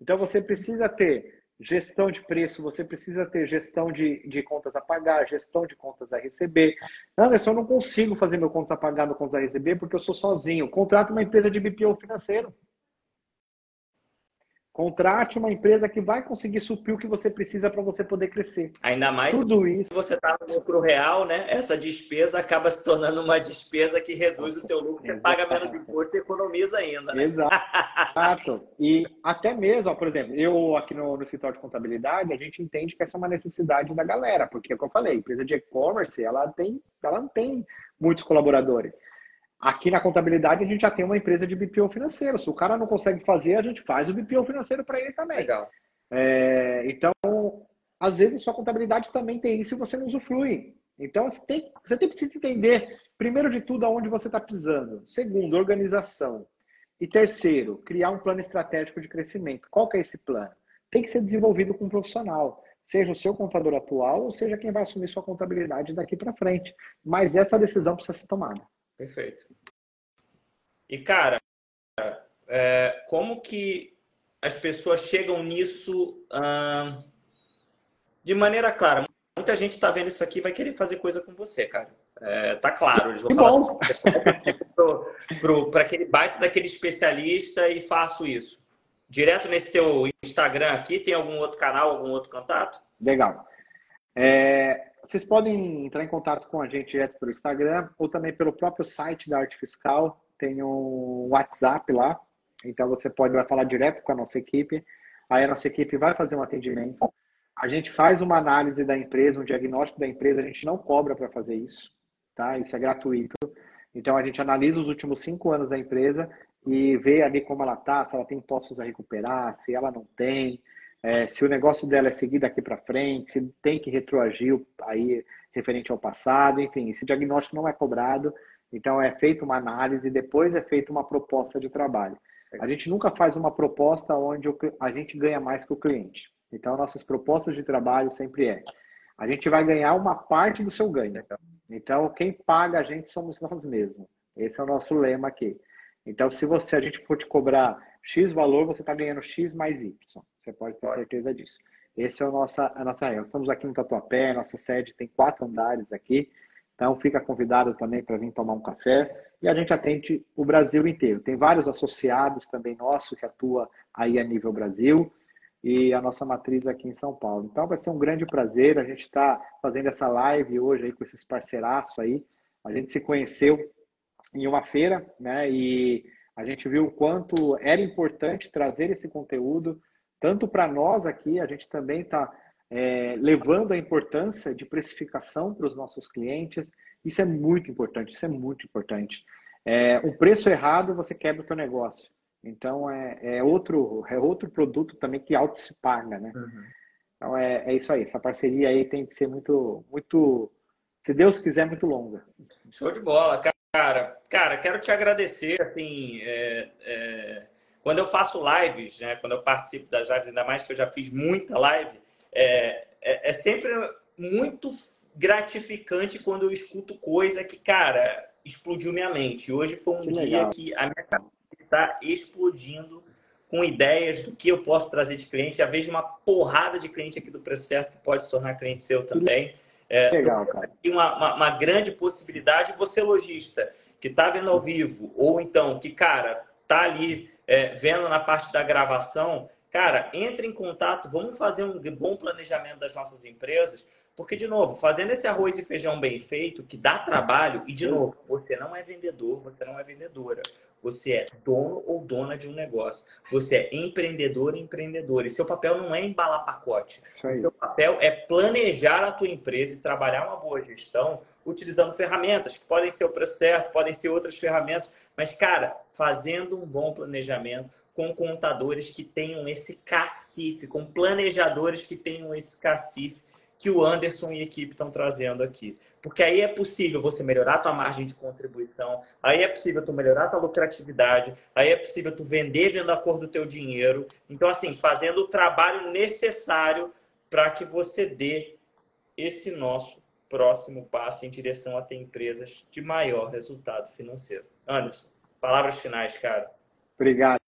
Então, você precisa ter gestão de preço, você precisa ter gestão de, de contas a pagar, gestão de contas a receber. Anderson, eu não consigo fazer meu contas a pagar, meu contas a receber, porque eu sou sozinho. Contrato uma empresa de BPO financeiro. Contrate uma empresa que vai conseguir suprir o que você precisa para você poder crescer. Ainda mais Tudo isso. se você está no lucro real, né? Essa despesa acaba se tornando uma despesa que reduz o teu lucro, você paga menos imposto e economiza ainda. Né? Exato. E até mesmo, ó, por exemplo, eu aqui no, no escritório de contabilidade, a gente entende que essa é uma necessidade da galera, porque é o que eu falei, empresa de e-commerce, ela tem, ela não tem muitos colaboradores. Aqui na contabilidade a gente já tem uma empresa de BPO financeiro. Se o cara não consegue fazer, a gente faz o BPO financeiro para ele também. Legal. É, então, às vezes, sua contabilidade também tem isso e você não usufrui. Então, você tem, você tem que entender, primeiro de tudo, aonde você está pisando. Segundo, organização. E terceiro, criar um plano estratégico de crescimento. Qual que é esse plano? Tem que ser desenvolvido com um profissional. Seja o seu contador atual ou seja quem vai assumir sua contabilidade daqui para frente. Mas essa decisão precisa ser tomada. Perfeito. E, cara, é, como que as pessoas chegam nisso hum, de maneira clara? Muita gente está vendo isso aqui e vai querer fazer coisa com você, cara. É, tá claro. Eles vão que falar para aquele baita daquele especialista e faço isso. Direto nesse teu Instagram aqui, tem algum outro canal, algum outro contato? Legal. É, vocês podem entrar em contato com a gente direto pelo Instagram ou também pelo próprio site da Arte Fiscal. Tem um WhatsApp lá, então você pode vai falar direto com a nossa equipe. Aí a nossa equipe vai fazer um atendimento. A gente faz uma análise da empresa, um diagnóstico da empresa. A gente não cobra para fazer isso, tá? Isso é gratuito. Então a gente analisa os últimos cinco anos da empresa e vê ali como ela está, se ela tem impostos a recuperar, se ela não tem, é, se o negócio dela é seguir daqui para frente, se tem que retroagir aí referente ao passado, enfim, esse diagnóstico não é cobrado, então é feita uma análise, depois é feita uma proposta de trabalho. A gente nunca faz uma proposta onde a gente ganha mais que o cliente. Então, nossas propostas de trabalho sempre é: a gente vai ganhar uma parte do seu ganho. Então, quem paga a gente somos nós mesmos. Esse é o nosso lema aqui. Então, se você a gente for te cobrar X valor, você está ganhando X mais Y. Você pode ter certeza disso. Esse é o nossa, a nossa regra. Estamos aqui no Tatuapé, nossa sede tem quatro andares aqui. Então, fica convidado também para vir tomar um café. E a gente atende o Brasil inteiro. Tem vários associados também nossos que atuam aí a nível Brasil e a nossa matriz aqui em São Paulo. Então, vai ser um grande prazer. A gente está fazendo essa live hoje aí com esses parceiraços aí. A gente se conheceu em uma feira, né? E a gente viu o quanto era importante trazer esse conteúdo tanto para nós aqui, a gente também está é, levando a importância de precificação para os nossos clientes. Isso é muito importante, isso é muito importante. É, um preço errado, você quebra o teu negócio. Então, é, é, outro, é outro produto também que auto se paga, né? Uhum. Então, é, é isso aí. Essa parceria aí tem de ser muito, muito, se Deus quiser, muito longa. Show de bola, cara. Cara, quero te agradecer, assim, é, é quando eu faço lives, né, quando eu participo das lives, ainda mais que eu já fiz muita live, é, é, é sempre muito gratificante quando eu escuto coisa que, cara, explodiu minha mente. Hoje foi um que dia legal. que a minha cabeça está explodindo com ideias do que eu posso trazer de cliente. Já vejo uma porrada de cliente aqui do Preço Certo que pode se tornar cliente seu também. É, Legal, cara. Uma, uma, uma grande possibilidade. Você, lojista, que está vendo ao vivo, ou então que, cara, tá ali é, vendo na parte da gravação, cara, entre em contato, vamos fazer um bom planejamento das nossas empresas, porque, de novo, fazendo esse arroz e feijão bem feito, que dá trabalho, e, de novo, você não é vendedor, você não é vendedora. Você é dono ou dona de um negócio. Você é empreendedor ou empreendedora. E seu papel não é embalar pacote. Seu papel é planejar a tua empresa e trabalhar uma boa gestão utilizando ferramentas, que podem ser o preço certo, podem ser outras ferramentas. Mas, cara, fazendo um bom planejamento, com contadores que tenham esse cacife, com planejadores que tenham esse cacife que o Anderson e a equipe estão trazendo aqui. Porque aí é possível você melhorar a tua margem de contribuição, aí é possível tu melhorar a tua lucratividade, aí é possível tu vender vendo a cor do teu dinheiro. Então, assim, fazendo o trabalho necessário para que você dê esse nosso próximo passo em direção a ter empresas de maior resultado financeiro. Anderson, palavras finais, cara. Obrigado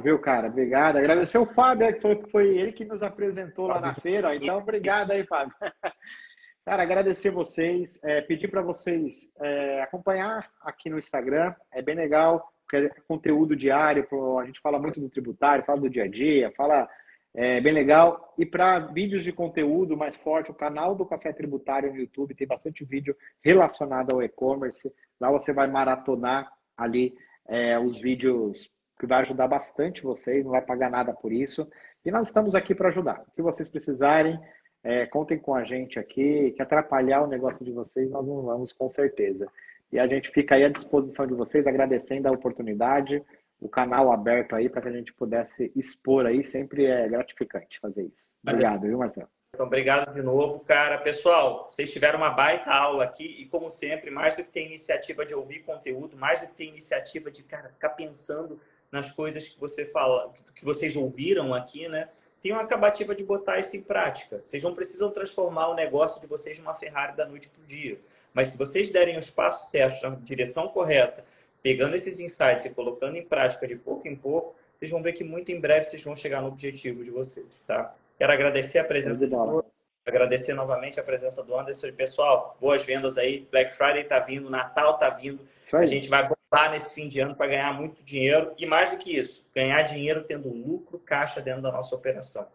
viu, cara? Obrigado. Agradecer o Fábio, que foi, foi ele que nos apresentou lá na feira. Então, obrigado aí, Fábio. Cara, agradecer vocês, é, pedir para vocês é, acompanhar aqui no Instagram, é bem legal, é conteúdo diário, a gente fala muito do tributário, fala do dia a dia, fala é bem legal. E para vídeos de conteúdo mais forte, o canal do Café Tributário no YouTube tem bastante vídeo relacionado ao e-commerce. Lá você vai maratonar ali é, os vídeos que vai ajudar bastante vocês, não vai pagar nada por isso. E nós estamos aqui para ajudar. O que vocês precisarem, é, contem com a gente aqui, que atrapalhar o negócio de vocês, nós não vamos com certeza. E a gente fica aí à disposição de vocês, agradecendo a oportunidade, o canal aberto aí para que a gente pudesse expor aí, sempre é gratificante fazer isso. Obrigado, viu, Marcelo? Então, obrigado de novo, cara. Pessoal, vocês tiveram uma baita aula aqui e, como sempre, mais do que ter iniciativa de ouvir conteúdo, mais do que ter iniciativa de cara, ficar pensando nas coisas que você fala, que vocês ouviram aqui, né? Tem uma acabativa de botar isso em prática. Vocês não precisam transformar o negócio de vocês numa Ferrari da noite para o dia. Mas se vocês derem os passos certos, na direção correta, pegando esses insights e colocando em prática de pouco em pouco, vocês vão ver que muito em breve vocês vão chegar no objetivo de vocês, tá? Quero agradecer a presença de todos, agradecer novamente a presença do Anderson. E, pessoal, boas vendas aí. Black Friday tá vindo, Natal tá vindo. A gente vai bombar nesse fim de ano para ganhar muito dinheiro e mais do que isso, ganhar dinheiro tendo lucro caixa dentro da nossa operação.